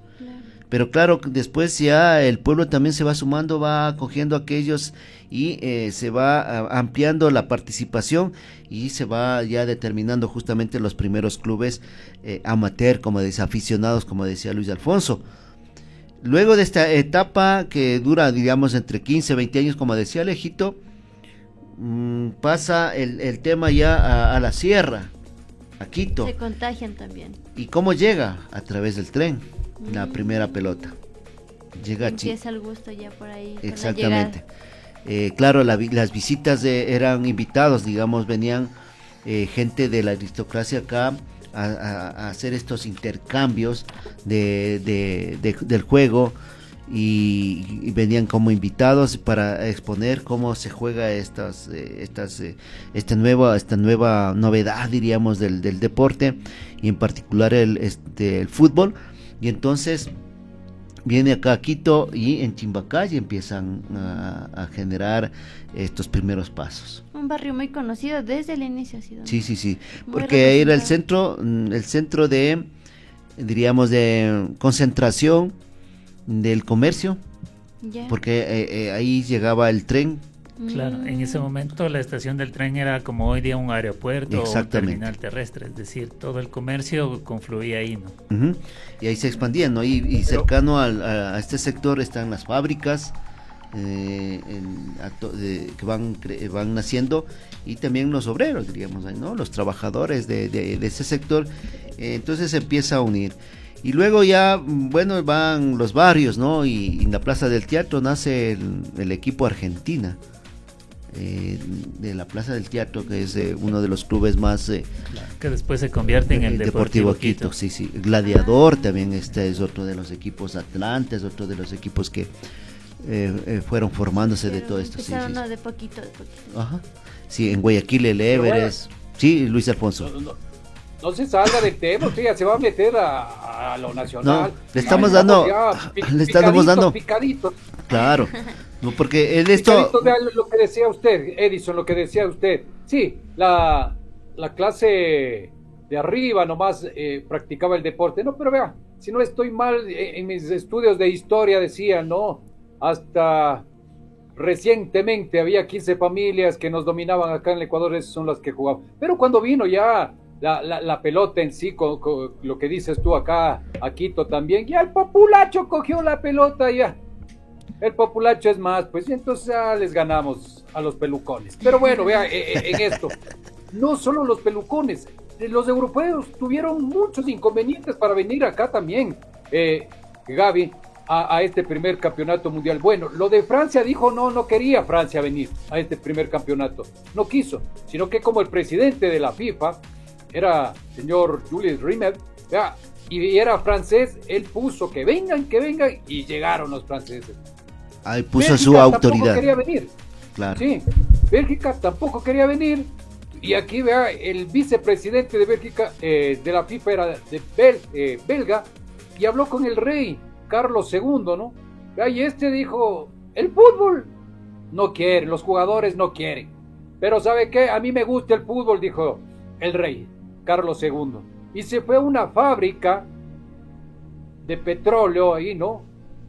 Pero claro, después ya el pueblo también se va sumando, va acogiendo a aquellos y eh, se va ah, ampliando la participación y se va ya determinando justamente los primeros clubes eh, amateur, como decía, aficionados, como decía Luis Alfonso. Luego de esta etapa que dura, digamos, entre 15 y 20 años, como decía Alejito, mm, pasa el, tema ya a, a, la sierra, a Quito. Se contagian también. ¿Y cómo llega? A través del tren la primera pelota. Llega Empieza el gusto ya por ahí. Exactamente. Eh, claro, las visitas eran invitados, digamos, venían eh, gente de la aristocracia acá a, hacer estos intercambios de, del juego y, venían como invitados para exponer cómo se juega estas, eh, estas, esta nueva, esta nueva novedad, diríamos, del, del deporte y en particular el, este, el fútbol y entonces viene acá a Quito y en Chimbacay empiezan a, generar estos primeros pasos. Un barrio muy conocido desde el inicio. Sí, sí, sí, porque era el centro, mm, el centro de, diríamos, de concentración del comercio, porque eh, eh, ahí llegaba el tren Claro, en ese mm. momento la estación del tren era como hoy día un aeropuerto o un terminal terrestre, es decir, todo el comercio confluía ahí, ¿no? Y ahí se expandía, ¿no? Y, cercano a, este sector están las fábricas eh, que van, van naciendo y también los obreros, diríamos, ¿no? Los trabajadores de, ese sector, eh, entonces se empieza a unir. Y luego ya, bueno, van los barrios, ¿no? Y, en la Plaza del Teatro nace el, el equipo Argentina. Eh, de la Plaza del Teatro, que es eh, uno de los clubes más... Eh, que después se convierte en el Deportivo, Quito. Sí, sí. Gladiador también este es otro de los equipos Atlantes, otro de los equipos que fueron formándose de todo esto. Sí, sí, de poquito, de poquito. Ajá. Sí, en Guayaquil el Everest. Sí, Luis Alfonso. No, se salga del tema, usted se va a meter a, lo nacional. No, le estamos dando... le estamos dando... Claro. No, porque él esto... Lo que decía usted, Edison, lo que decía usted. Sí, la, clase de arriba nomás eh, practicaba el deporte. No, pero vea, si no estoy mal, eh, en mis estudios de historia decía, ¿no? Hasta recientemente había 15 familias que nos dominaban acá en el Ecuador, esas son las que jugaban. Pero cuando vino ya la, la, pelota en sí, con, lo que dices tú acá, a Quito también, ya el populacho cogió la pelota ya el populacho es más, pues y entonces ya les ganamos a los pelucones. Pero bueno, vea, eh, eh, en esto, no solo los pelucones, eh, los europeos tuvieron muchos inconvenientes para venir acá también, eh, Gaby, a, este primer campeonato mundial. Bueno, lo de Francia dijo no, no quería Francia venir a este primer campeonato, no quiso, sino que como el presidente de la FIFA era señor Julius Rimet, y era francés, él puso que vengan, que vengan, y llegaron los franceses. Ahí puso su autoridad. Tampoco quería venir. Claro. Sí, Bélgica tampoco quería venir. Y aquí vea, el vicepresidente de Bélgica, eh, de la FIFA era de eh, belga, y habló con el rey Carlos II, ¿no? Y este dijo, el fútbol no quiere, los jugadores no quieren. Pero ¿sabe qué? A mí me gusta el fútbol, dijo el rey Carlos II. Y se fue a una fábrica de petróleo ahí, ¿no?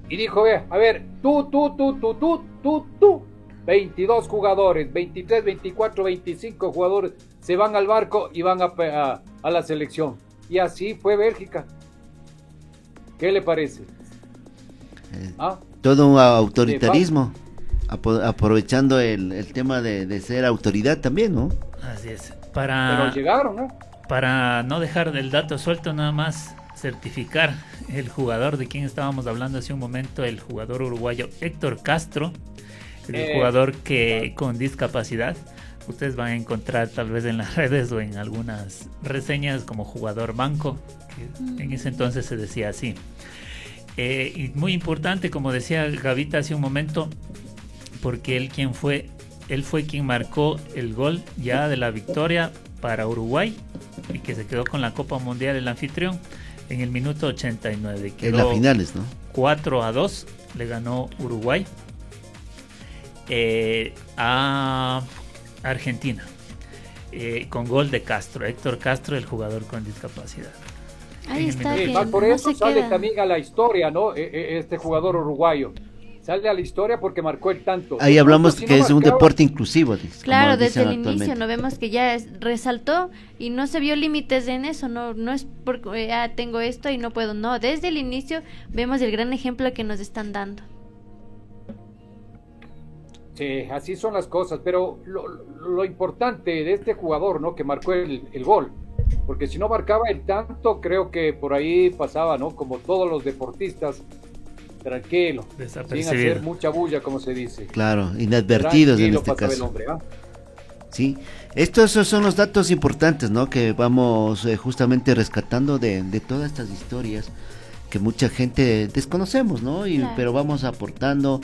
Y dijo, ve, a ver, tú, tú, tú, tú, tú, tú, tú, 22 jugadores, 23, 24, 25 jugadores se van al barco y van a, a, la selección. Y así fue Bélgica. ¿Qué le parece? Eh, ¿Ah? Todo un autoritarismo, aprovechando el, el tema de, de, ser autoridad también, ¿no? Así es. Para, Pero llegaron, ¿no? Para no dejar el dato suelto, nada más certificar el jugador de quien estábamos hablando hace un momento, el jugador uruguayo Héctor Castro, el eh, jugador que con discapacidad. Ustedes van a encontrar tal vez en las redes o en algunas reseñas como jugador banco, que en ese entonces se decía así. Eh, y muy importante, como decía Gavita hace un momento, porque él quien fue, él fue quien marcó el gol ya de la victoria para Uruguay y que se quedó con la Copa Mundial el anfitrión en el minuto 89. en las finales, ¿no? 4 a 2 le ganó Uruguay eh, a Argentina. Eh, con gol de Castro, Héctor Castro, el jugador con discapacidad. Ahí está. por eso sale también a la historia, ¿no? E, e, este jugador uruguayo sale a la historia porque marcó el tanto. Ahí hablamos que es un deporte inclusivo. Claro, desde el inicio no vemos que ya resaltó y no se vio límites en eso, no no es porque ya tengo esto y no puedo, no, desde el inicio vemos el gran ejemplo que nos están dando. Sí, así son las cosas, pero lo, importante de este jugador, ¿no? Que marcó el, el gol, porque si no marcaba el tanto, creo que por ahí pasaba, ¿no? Como todos los deportistas, tranquilo, sin hacer mucha bulla, como se dice. Claro, inadvertidos en este caso. ¿ah? Sí, estos son los datos importantes, ¿no? Que vamos eh, justamente rescatando de, todas estas historias que mucha gente desconocemos, ¿no? Y, Pero vamos aportando,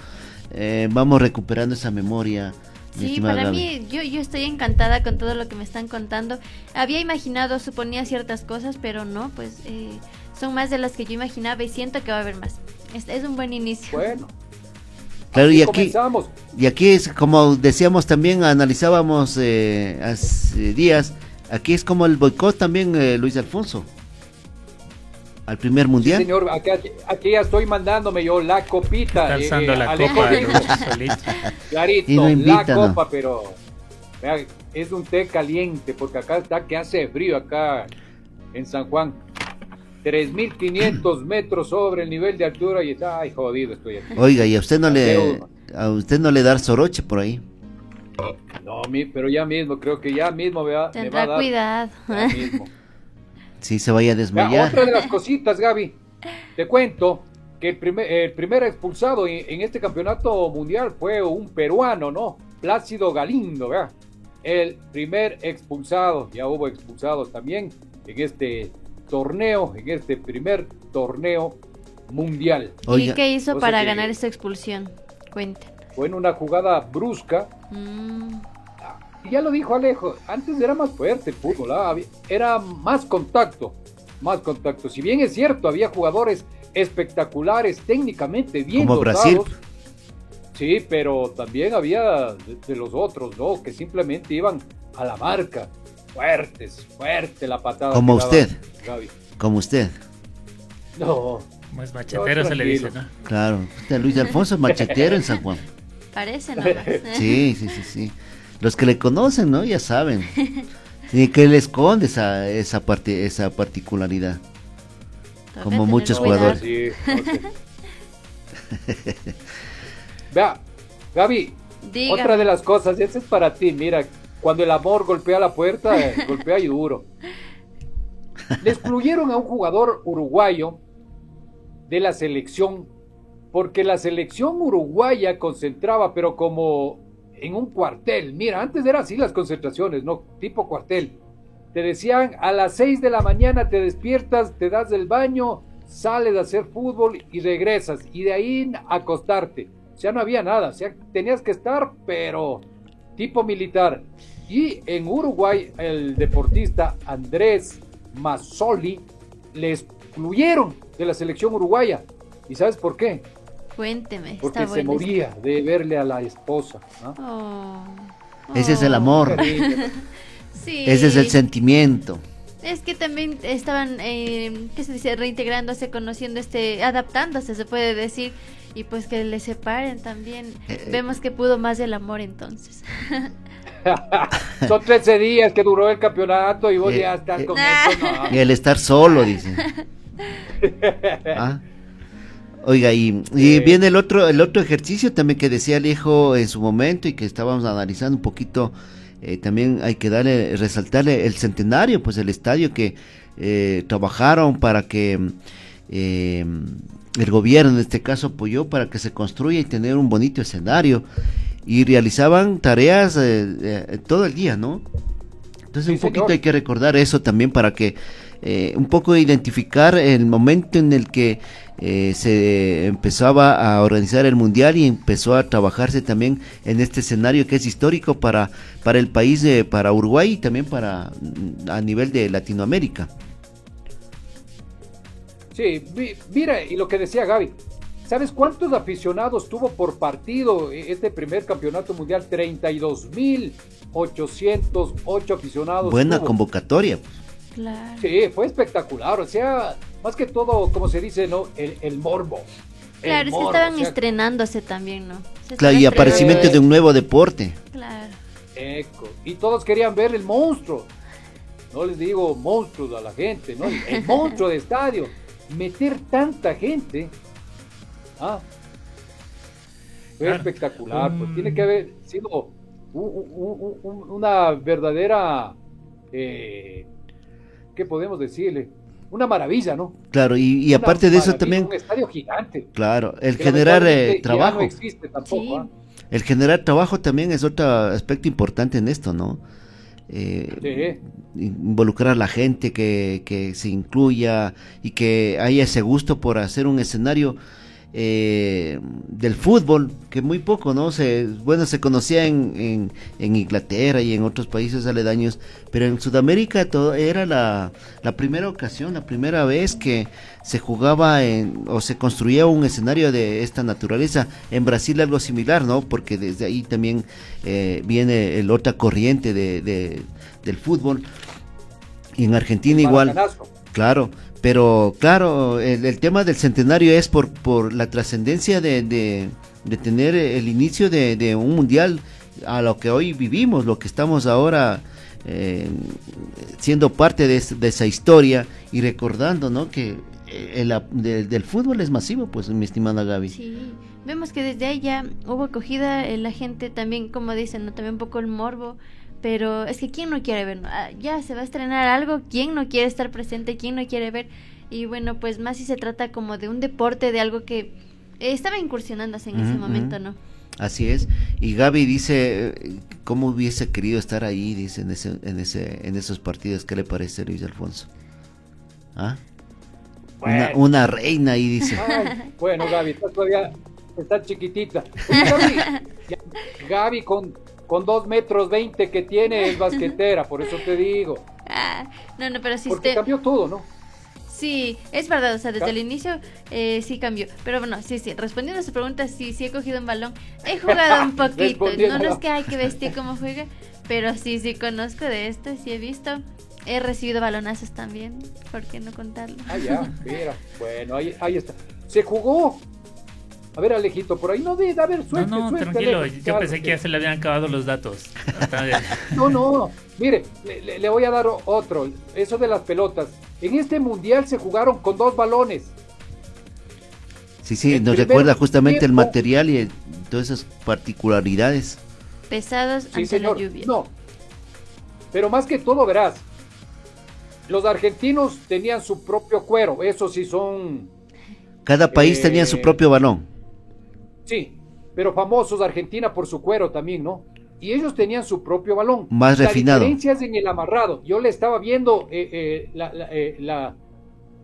eh, vamos recuperando esa memoria. Sí, para mí, yo, yo estoy encantada con todo lo que me están contando. Había imaginado, suponía ciertas cosas, pero no, pues eh, son más de las que yo imaginaba y siento que va a haber más. Este es un buen inicio. Bueno. Claro, y aquí, y aquí es como decíamos también, analizábamos eh, hace días, aquí es como el boicot también, eh, Luis Alfonso, al primer mundial. Sí, señor, aquí, ya estoy mandándome yo la copita. Calzando eh, la copa. Clarito, la copa, pero es un té caliente, porque acá está que hace frío acá en San Juan. 3.500 metros sobre el nivel de altura y está, ay, jodido estoy aquí. Oiga, ¿y a usted no le, a usted no le dar soroche por ahí? No, pero ya mismo, creo que ya mismo me va, Tendrá a dar. cuidado. Ya mismo. Sí, se vaya a desmayar. otra de las cositas, Gaby, te cuento que el primer, el primer expulsado en, este campeonato mundial fue un peruano, ¿no? Plácido Galindo, ¿verdad? El primer expulsado, ya hubo expulsados también en este torneo, en este primer torneo mundial. ¿Y qué hizo para ganar esta expulsión? Cuéntenos. Fue en una jugada brusca. Mm. Y ya lo dijo Alejo, antes era más fuerte el fútbol, ¿ah? era más contacto, más contacto. Si bien es cierto, había jugadores espectaculares, técnicamente bien Como Brasil. Sí, pero también había de, los otros, ¿no? Que simplemente iban a la marca fuertes, fuerte la patada. Como usted. Como usted. No. Como es machetero se le dice, ¿no? Claro. Luis Alfonso es machetero en San Juan. Parece, ¿no? Sí, sí, sí, sí. Los que le conocen, ¿no? Ya saben. Y que le esconde esa, esa, parte, esa particularidad. Como muchos jugadores. Vea, Gaby, otra de las cosas, esa es para ti, mira, cuando el amor golpea la puerta, eh, golpea y duro. Le excluyeron a un jugador uruguayo de la selección porque la selección uruguaya concentraba, pero como en un cuartel. Mira, antes eran así las concentraciones, ¿no? Tipo cuartel. Te decían a las 6 de la mañana te despiertas, te das del baño, sales a hacer fútbol y regresas. Y de ahí a acostarte. O sea, no había nada. O sea, tenías que estar, pero tipo militar. Y en Uruguay, el deportista Andrés Mazzoli le excluyeron de la selección uruguaya. ¿Y sabes por qué? Cuénteme. Porque se moría de verle a la esposa. Oh. Ese es el amor. Ese es el sentimiento. Es que también estaban, eh, ¿qué se dice? Reintegrándose, conociendo, este, adaptándose, se puede decir. Y pues que le separen también. Eh, Vemos que pudo más el amor entonces. Son 13 días que duró el campeonato y vos Eh, ya estás eh, con eso. no. El estar solo, dice. Ah. Oiga, y, y Eh. viene el otro, el otro ejercicio también que decía Alejo en su momento y que estábamos analizando un poquito. eh, también hay que darle, resaltarle el centenario, pues el estadio que eh, trabajaron para que el gobierno en este caso apoyó para que se construya y tener un bonito escenario y realizaban tareas eh, eh, todo el día, ¿no? Entonces Sí, un poquito señor. hay que recordar eso también para que eh, un poco identificar el momento en el que se empezaba a organizar el mundial y empezó a trabajarse también en este escenario que es histórico para para el país de para Uruguay y también para mm, a nivel de Latinoamérica. Sí, mi- mira, y lo que decía Gaby, ¿sabes cuántos aficionados tuvo por partido este primer campeonato mundial? 32.808 aficionados. Buena tuvo. convocatoria. pues. Claro. Sí, fue espectacular, o sea, más que todo, como se dice, ¿no? El, el morbo. El Claro, es que morbo, estaban o sea, estrenándose también, ¿no? Se Claro, y aparecimiento de un nuevo deporte. Claro. Eco. Y todos querían ver el monstruo. No les digo monstruos a la gente, ¿no? El, el monstruo de estadio. Meter tanta gente. Ah. Fue Claro. espectacular. Pues tiene que haber sido una verdadera. Eh, ¿Qué podemos decirle? Una maravilla, ¿no? Claro, y, aparte de eso también, Un estadio gigante. claro, el generar eh, trabajo. no existe tampoco. Sí. ¿ah? El generar trabajo también es otro aspecto importante en esto, ¿no? Eh, Sí. Involucrar a la gente, que, que se incluya y que haya ese gusto por hacer un escenario eh, del fútbol, que muy poco, ¿no? Se, bueno, se conocía en, en, en Inglaterra y en otros países aledaños, pero en Sudamérica todo era la, la primera ocasión, la primera vez que se jugaba en, o se construía un escenario de esta naturaleza. En Brasil algo similar, ¿no? Porque desde ahí también eh, viene el otra corriente de, de- del fútbol. Y en Argentina igual. Claro, pero claro, el, el tema del centenario es por, por la trascendencia de, de- tener el inicio de, un mundial a lo que hoy vivimos, lo que estamos ahora eh, siendo parte de, es- de esa historia y recordando, ¿no? Que eh, el, de- del fútbol es masivo, pues, mi estimada Gaby. Sí, vemos que desde ahí ya hubo acogida, eh, la gente también, como dicen, también un poco el morbo, pero es que ¿quién no quiere ver? Ah, ya se va a estrenar algo, ¿quién no quiere estar presente? ¿Quién no quiere ver? Y bueno, pues más si se trata como de un deporte, de algo que eh, estaba incursionándose en ese momento. ¿no? Así es. Y Gaby dice, eh, ¿cómo hubiese querido estar ahí? Dice, en, ese, en, ese, en esos partidos. ¿Qué le parece, Luis Alfonso? ¿Ah? Una, Bueno. una reina ahí, dice. Ay, bueno, Gaby, estás todavía está chiquitita. Gaby, ya- Gaby con, con 2 metros 20 que tiene es basquetera, por eso te digo. Ah, no, no, pero si Porque usted... cambió todo, ¿no? Sí, es verdad, o sea, desde Ca- el inicio eh, sí cambió. Pero bueno, sí, sí, respondiendo a su pregunta, sí, sí he cogido un balón. He jugado un poquito, no, no es que hay que vestir cómo juega, pero sí, sí conozco de esto, sí he visto. He recibido balonazos también, ¿por qué no contarlo? Ah, ya, mira. Bueno, ahí, ahí está. Se jugó. A ver, Alejito, por ahí no de, a ver, No, suelte, no, suelte, tranquilo. Alejo, Yo claro, pensé que ya se le habían acabado los datos. No, no, mire, le, voy a dar otro. Eso de las pelotas. En este mundial se jugaron con dos balones. Sí, sí, el nos recuerda justamente el material y el- todas esas particularidades. Pesados Sí, ante señor. la lluvia. No. Pero más que todo, verás. Los argentinos tenían su propio cuero. Eso sí son. Cada país Eh, tenía su propio balón. Sí. Pero famosos Argentina por su cuero también, ¿no? Y ellos tenían su propio balón. Más la refinado. diferencia es en el amarrado. Yo le estaba viendo eh, eh, la- la- eh, la-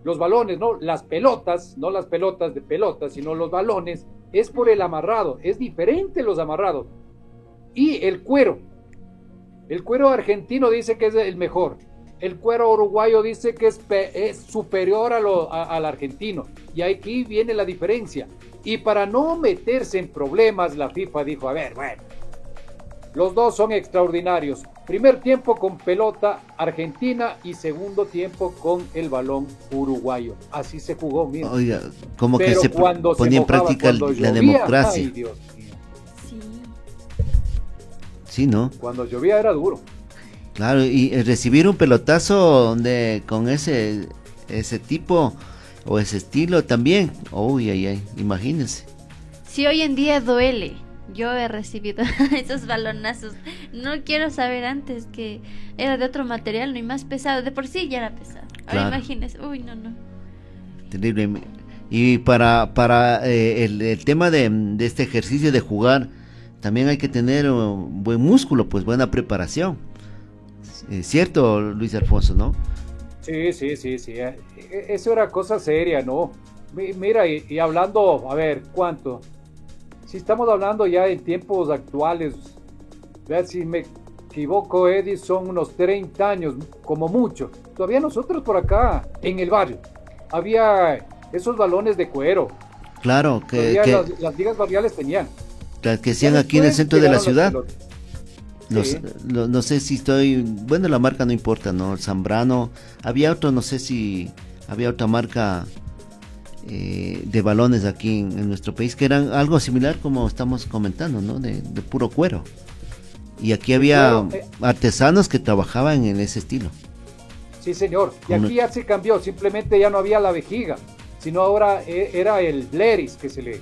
los balones, ¿no? Las pelotas, no las pelotas de pelotas, sino los balones. Es por el amarrado. Es diferente los amarrados. Y el cuero. El cuero argentino dice que es el mejor. El cuero uruguayo dice que es, pe- es superior a lo- a- al argentino. Y aquí viene la diferencia. Y para no meterse en problemas, la FIFA dijo, a ver, bueno, los dos son extraordinarios, Primer tiempo con pelota argentina y segundo tiempo con el balón uruguayo. Así se jugó, mira. Oiga, como que se ponía en práctica la democracia. Ay, Dios mío. Sí. Sí, ¿no? Cuando llovía era duro. Claro, y eh, recibir un pelotazo de, con ese, ese tipo o ese estilo también. Uy, ay, ay, imagínense. Si hoy en día duele, yo he recibido esos balonazos. No quiero saber antes que era de otro material, no y más pesado. De por sí ya era pesado. Ahora Claro. imagínense, uy, no, no. Terrible. Y para, para eh, el, el tema de, de este ejercicio de jugar, también hay que tener un buen músculo, pues buena preparación. Eh, ¿Cierto, Luis Alfonso, no? Sí, sí, sí, sí. eh, eh, Eso era cosa seria, ¿no? Mi- Mira, y, y hablando, a ver, ¿cuánto? Si estamos hablando ya en tiempos actuales, vea si me equivoco, Eddie, son unos 30 años, como mucho. Todavía nosotros por acá, en el barrio, había esos balones de cuero. Claro, que, Todavía que, las, las ligas barriales tenían. las que Ya aquí en el centro de la ciudad. los. Los- Sí. lo- no sé si estoy, bueno, la marca no importa, ¿no? El Zambrano, había otro, no sé si había otra marca eh, de balones aquí en, en nuestro país que eran algo similar como estamos comentando, ¿no? De, de puro cuero. Y aquí había eh. artesanos que trabajaban en ese estilo. Sí, señor. Y aquí ya se cambió, simplemente ya no había la vejiga, sino ahora eh, era el bleris que se le,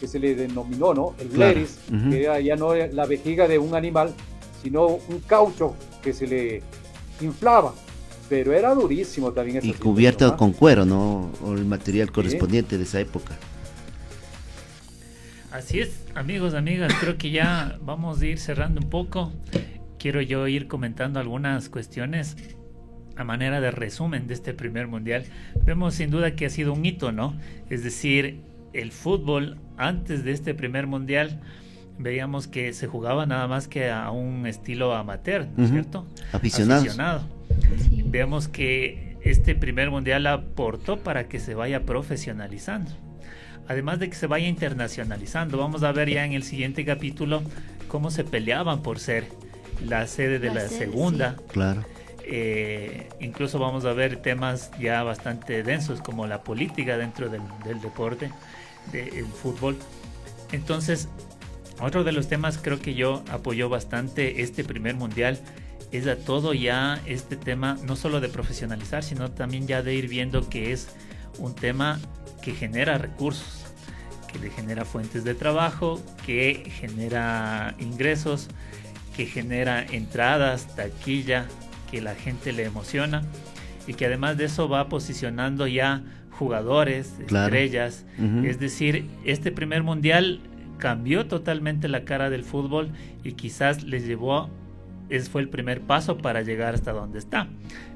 que se le denominó, ¿no? El Claro. bleris, que era ya no era la vejiga de un animal, sino un caucho que se le inflaba. Pero era durísimo también Y cubierto con cuero, ¿no? O el material correspondiente de esa época. Así es, amigos, amigas, creo que ya vamos a ir cerrando un poco. Quiero yo ir comentando algunas cuestiones a manera de resumen de este primer mundial. Vemos sin duda que ha sido un hito, ¿no? Es decir, el fútbol antes de este primer mundial veíamos que se jugaba nada más que a un estilo amateur, ¿no es cierto? Aficionados. Aficionado. Sí. Vemos que este primer mundial aportó para que se vaya profesionalizando. Además de que se vaya internacionalizando, vamos a ver ya en el siguiente capítulo cómo se peleaban por ser la sede de La la, sede, segunda. Claro. Eh, incluso vamos a ver temas ya bastante densos como la política dentro del, del deporte, del fútbol. Entonces, otro de los temas creo que yo apoyó bastante este primer mundial es a todo ya este tema, no solo de profesionalizar, sino también ya de ir viendo que es un tema que genera recursos, que le genera fuentes de trabajo, que genera ingresos, que genera entradas, taquilla, que la gente le emociona y que además de eso va posicionando ya jugadores, Claro. estrellas. Es decir, este primer mundial cambió totalmente la cara del fútbol y quizás les llevó, es, fue el primer paso para llegar hasta donde está.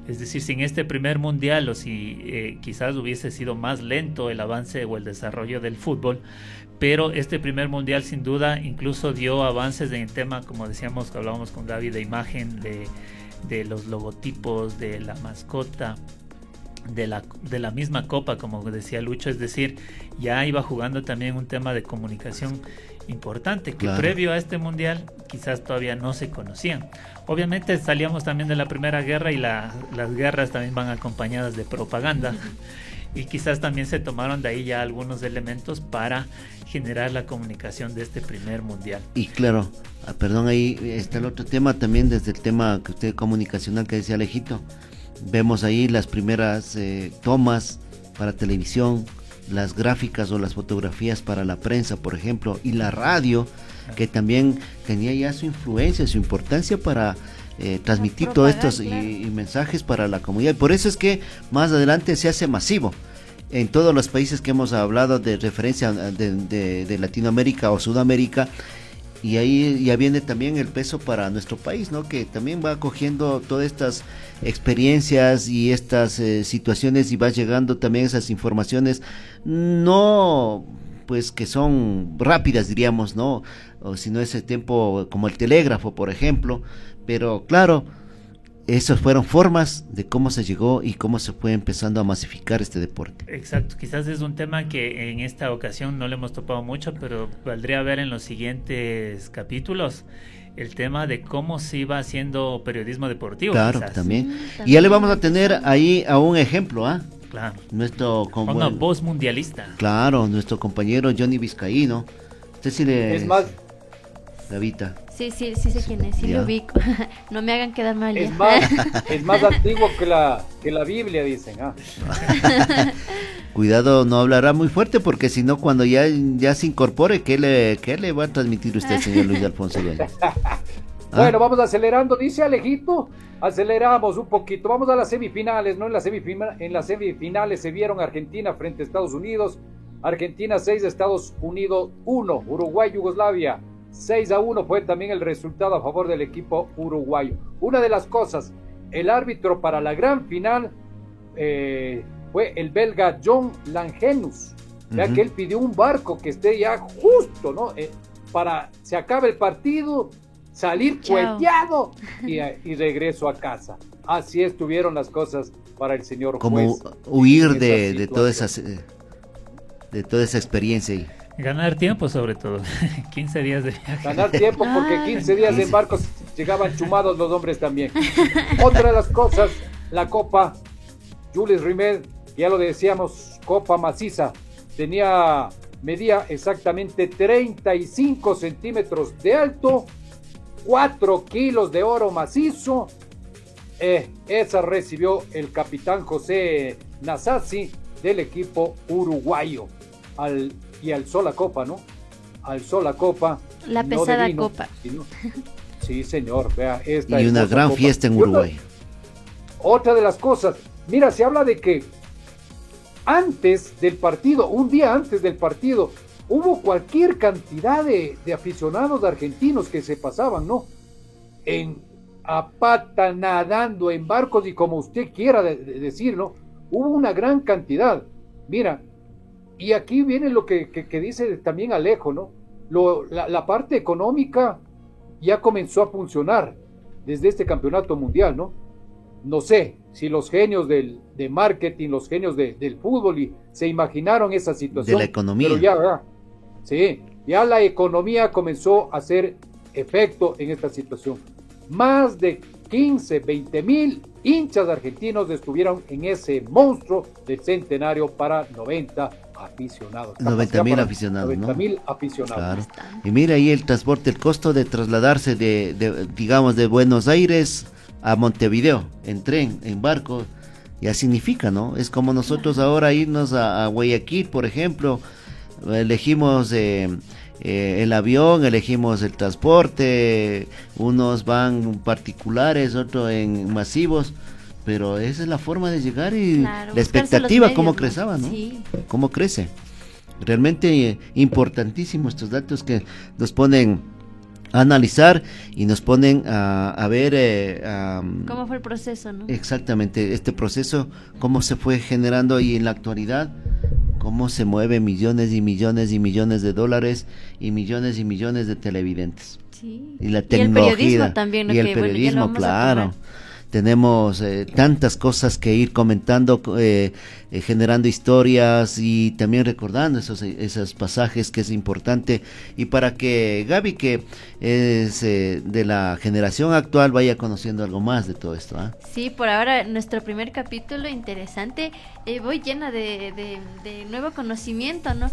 Es decir, sin este primer mundial o si eh, quizás hubiese sido más lento el avance o el desarrollo del fútbol, pero este primer mundial sin duda incluso dio avances en el tema, como decíamos, que hablábamos con Gaby, de imagen, de, de los logotipos, de la mascota, de la, de la misma copa, como decía Lucho, es decir, ya iba jugando también un tema de comunicación importante, que Claro. previo a este mundial quizás todavía no se conocían. Obviamente salíamos también de la Primera Guerra y la- las guerras también van acompañadas de propaganda. Y quizás también se tomaron de ahí ya algunos elementos para generar la comunicación de este primer mundial. Y claro, ah, perdón, ahí está el otro tema también desde el tema que usted comunicacional que decía Alejito. Vemos ahí las primeras eh, tomas para televisión, las gráficas o las fotografías para la prensa, por ejemplo, y la radio, que también tenía ya su influencia, su importancia para eh, transmitir todos estos y, mensajes para la comunidad. Por eso es que más adelante se hace masivo. En todos los países que hemos hablado de referencia de, de- de Latinoamérica o Sudamérica, y ahí ya viene también el peso para nuestro país, ¿no? Que también va cogiendo todas estas experiencias y estas eh, situaciones y va llegando también esas informaciones, no pues que son rápidas diríamos, ¿no? O si no ese tiempo como el telégrafo, por ejemplo, pero claro, esas fueron formas de cómo se llegó y cómo se fue empezando a masificar este deporte. Exacto, quizás es un tema que en esta ocasión no le hemos topado mucho, pero valdría ver en los siguientes capítulos el tema de cómo se iba haciendo periodismo deportivo. Claro, también. Y ya le vamos a tener ahí a un ejemplo, ¿ah? Claro. Nuestro Una voz mundialista. Claro, nuestro compañero Johnny Vizcaíno. Usted sí le... Es más... Davita. Sí, sí, sí sé quién es, sí lo ubico. no me hagan quedar mal. Es más, es más antiguo que la, que la Biblia, dicen. ¿ah? Cuidado, no hablará muy fuerte porque si no, cuando ya, ya se incorpore, ¿qué le, ¿qué le va a transmitir usted, señor Luis Alfonso Bueno, vamos acelerando, dice Alejito. Aceleramos un poquito. Vamos a las semifinales, ¿no? En las, en las semifinales se vieron Argentina frente a Estados Unidos. Argentina 6, Estados Unidos 1, Uruguay, Yugoslavia 6 a 1 fue también el resultado a favor del equipo uruguayo. Una de las cosas, el árbitro para la gran final eh, fue el belga John Langenus. Ya que él pidió un barco que esté ya justo, ¿no? Eh, para se acabe el partido, salir cueteado y, y, regreso a casa. Así estuvieron las cosas para el señor Como huir de, de, toda esa, de toda esa experiencia. Ganar tiempo sobre todo, 15 días de viaje. Ganar tiempo porque 15 días de barcos llegaban chumados los hombres también. Otra de las cosas, la copa, Jules Rimet, ya lo decíamos, copa maciza, tenía, medía exactamente 35 centímetros de alto, 4 kilos de oro macizo. Eh, esa recibió el capitán José Nasazzi del equipo uruguayo al y alzó la copa, ¿no? Alzó la copa. La pesada copa. sí, señor, vea, esta Y una gran fiesta en Uruguay. Otra, de las cosas, mira, se habla de que antes del partido, un día antes del partido, hubo cualquier cantidad de, aficionados argentinos que se pasaban, ¿no? En a pata, nadando, en barcos y como usted quiera decirlo, hubo una gran cantidad. Mira, y aquí viene lo que, dice también Alejo, ¿no? Lo, la, parte económica ya comenzó a funcionar desde este campeonato mundial, ¿no? No sé si los genios del, de marketing, los genios del fútbol y se imaginaron esa situación. De la economía. Pero ya, sí, ya la economía comenzó a hacer efecto en esta situación. Más de 15, 20 mil hinchas argentinos estuvieron en ese monstruo del centenario para 90 aficionados. 90 mil aficionados, 90 mil aficionados. Y mira ahí el transporte, el costo de trasladarse de, digamos, de Buenos Aires a Montevideo en tren, en barco, ya significa, ¿no? Es como nosotros ahora irnos a, Guayaquil, por ejemplo, elegimos eh, eh, el avión, elegimos el transporte, unos van particulares, otros en masivos pero esa es la forma de llegar y la expectativa, cómo crecaba, ¿no? Cómo crece. Realmente eh, importantísimo estos datos que nos ponen a analizar y nos ponen a, ver... Eh, ¿Cómo fue el proceso, no? Exactamente, este proceso, cómo se fue generando y en la actualidad, cómo se mueven millones y millones y millones de dólares y millones y millones de televidentes. Sí. Y la tecnología. Y el periodismo también. Y el periodismo, claro tenemos eh, tantas cosas que ir comentando, eh, eh, generando historias y también recordando esos, esos pasajes que es importante y para que Gaby, que es de la generación actual, vaya conociendo algo más de todo esto. ¿ah? Sí, por ahora nuestro primer capítulo interesante, voy llena de, de nuevo conocimiento, ¿no?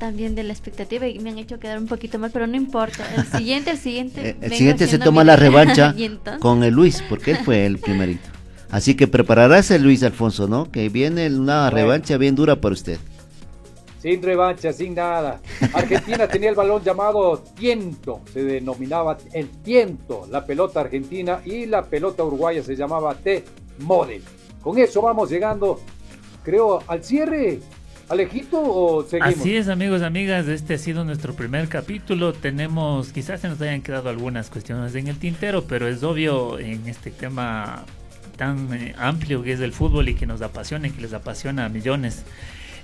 También de la expectativa y me han hecho quedar un poquito mal, pero no importa. El siguiente, el siguiente. Eh, el siguiente se toma la revancha con el Luis, porque él fue el primerito. Así que prepararás el Luis Alfonso, ¿no? Que viene una revancha bien dura para usted. Sin revancha, sin nada. Argentina tenía el balón llamado tiento, se denominaba el tiento, la pelota argentina y la pelota uruguaya se llamaba T-Model. Con eso vamos llegando, creo, al cierre Alejito o seguimos? Así es, amigos, amigas, este ha sido nuestro primer capítulo. Tenemos, quizás se nos hayan quedado algunas cuestiones en el tintero, pero es obvio en este tema tan eh, amplio que es el fútbol y que nos apasiona y que les apasiona a millones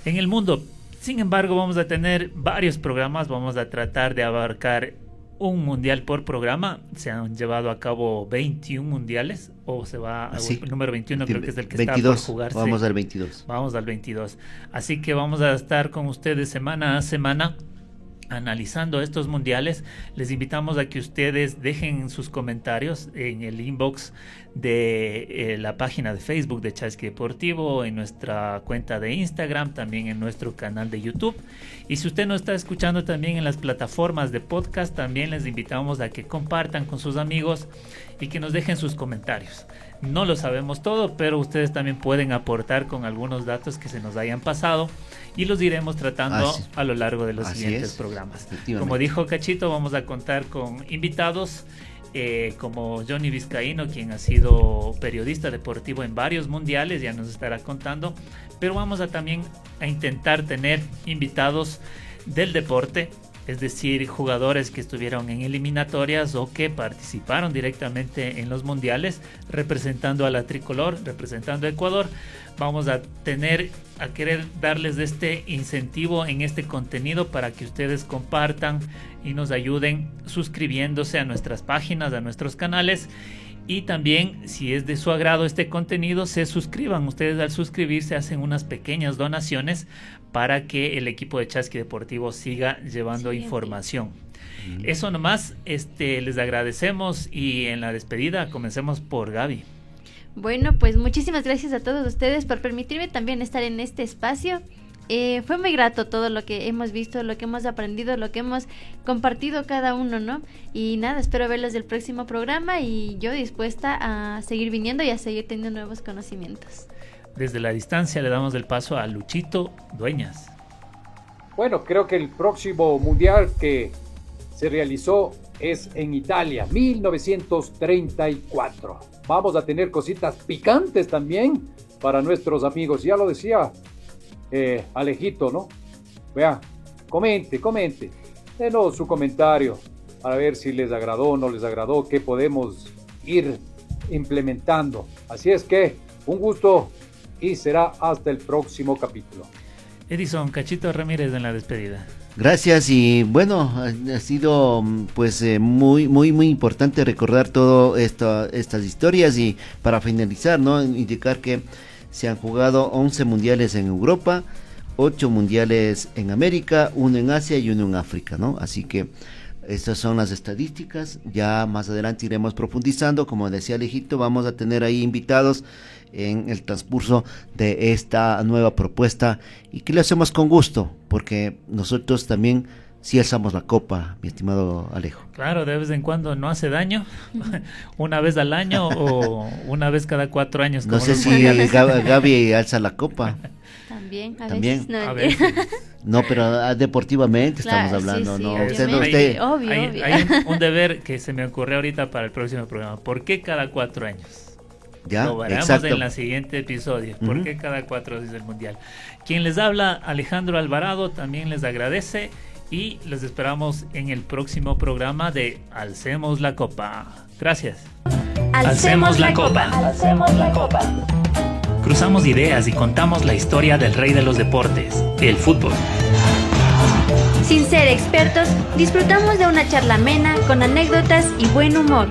en el mundo. Sin embargo, vamos a tener varios programas, vamos a tratar de abarcar un mundial por programa. Se han llevado a cabo 21 mundiales o se va a el número 21 creo que es el que está por jugarse. Vamos al 22. Vamos al 22. Así que vamos a estar con ustedes semana a semana analizando estos mundiales, les invitamos a que ustedes dejen sus comentarios en el inbox de eh, la página de Facebook de Chasqui Deportivo, en nuestra cuenta de Instagram, también en nuestro canal de YouTube. Y si usted nos está escuchando también en las plataformas de podcast, también les invitamos a que compartan con sus amigos y que nos dejen sus comentarios. No lo sabemos todo, pero ustedes también pueden aportar con algunos datos que se nos hayan pasado y los iremos tratando a lo largo de los siguientes programas. Como dijo Cachito, vamos a contar con invitados. Eh, como Johnny Vizcaíno, quien ha sido periodista deportivo en varios mundiales, ya nos estará contando, pero vamos a también a intentar tener invitados del deporte, es decir, jugadores que estuvieron en eliminatorias o que participaron directamente en los mundiales representando a la tricolor, representando a Ecuador. Vamos a tener a querer darles este incentivo en este contenido para que ustedes compartan y nos ayuden suscribiéndose a nuestras páginas, a nuestros canales y también, si es de su agrado este contenido, se suscriban. Ustedes al suscribirse hacen unas pequeñas donaciones para que el equipo de Chasqui Deportivo siga llevando información. Eso nomás, este, les agradecemos y en la despedida comencemos por Gaby. Bueno, pues muchísimas gracias a todos ustedes por permitirme también estar en este espacio. Eh, fue muy grato todo lo que hemos visto, lo que hemos aprendido, lo que hemos compartido cada uno, ¿no? Y nada, espero verlos del próximo programa y yo dispuesta a seguir viniendo y a seguir teniendo nuevos conocimientos. Desde la distancia le damos el paso a Luchito Dueñas. Bueno, creo que el próximo mundial que se realizó es en Italia, 1934. Vamos a tener cositas picantes también para nuestros amigos. Ya lo decía eh, Alejito, ¿no? Vea, comente, comente. Denos su comentario para ver si les agradó o no les agradó, qué podemos ir implementando. Así es que, un gusto y será hasta el próximo capítulo. Edison Cachito Ramírez en la despedida. Gracias y bueno, ha sido pues eh, muy muy muy importante recordar todo esto, estas historias y para finalizar, ¿no? indicar que se han jugado 11 mundiales en Europa, 8 mundiales en América, uno en Asia y uno en África, ¿no? Así que estas son las estadísticas. Ya más adelante iremos profundizando. Como decía Alejito, vamos a tener ahí invitados en el transcurso de esta nueva propuesta y que lo hacemos con gusto, porque nosotros también si alzamos la copa, mi estimado Alejo. Claro, de vez en cuando no hace daño, una vez al año o una vez cada cuatro años. No sé si Gaby alza la copa. También, a También. veces. No, pero ah, deportivamente estamos hablando, ¿no? Usted, usted... Obvio, hay, hay un, deber que se me ocurre ahorita para el próximo programa. ¿Por qué cada cuatro años? Ya, Lo veremos en el siguiente episodio. ¿Por qué cada cuatro años el mundial? Quien les habla, Alejandro Alvarado, también les agradece y los esperamos en el próximo programa de Alcemos la Copa. Gracias. Alcemos la Copa. Alcemos la Copa. Cruzamos ideas y contamos la historia del rey de los deportes, el fútbol. Sin ser expertos, disfrutamos de una charla amena con anécdotas y buen humor.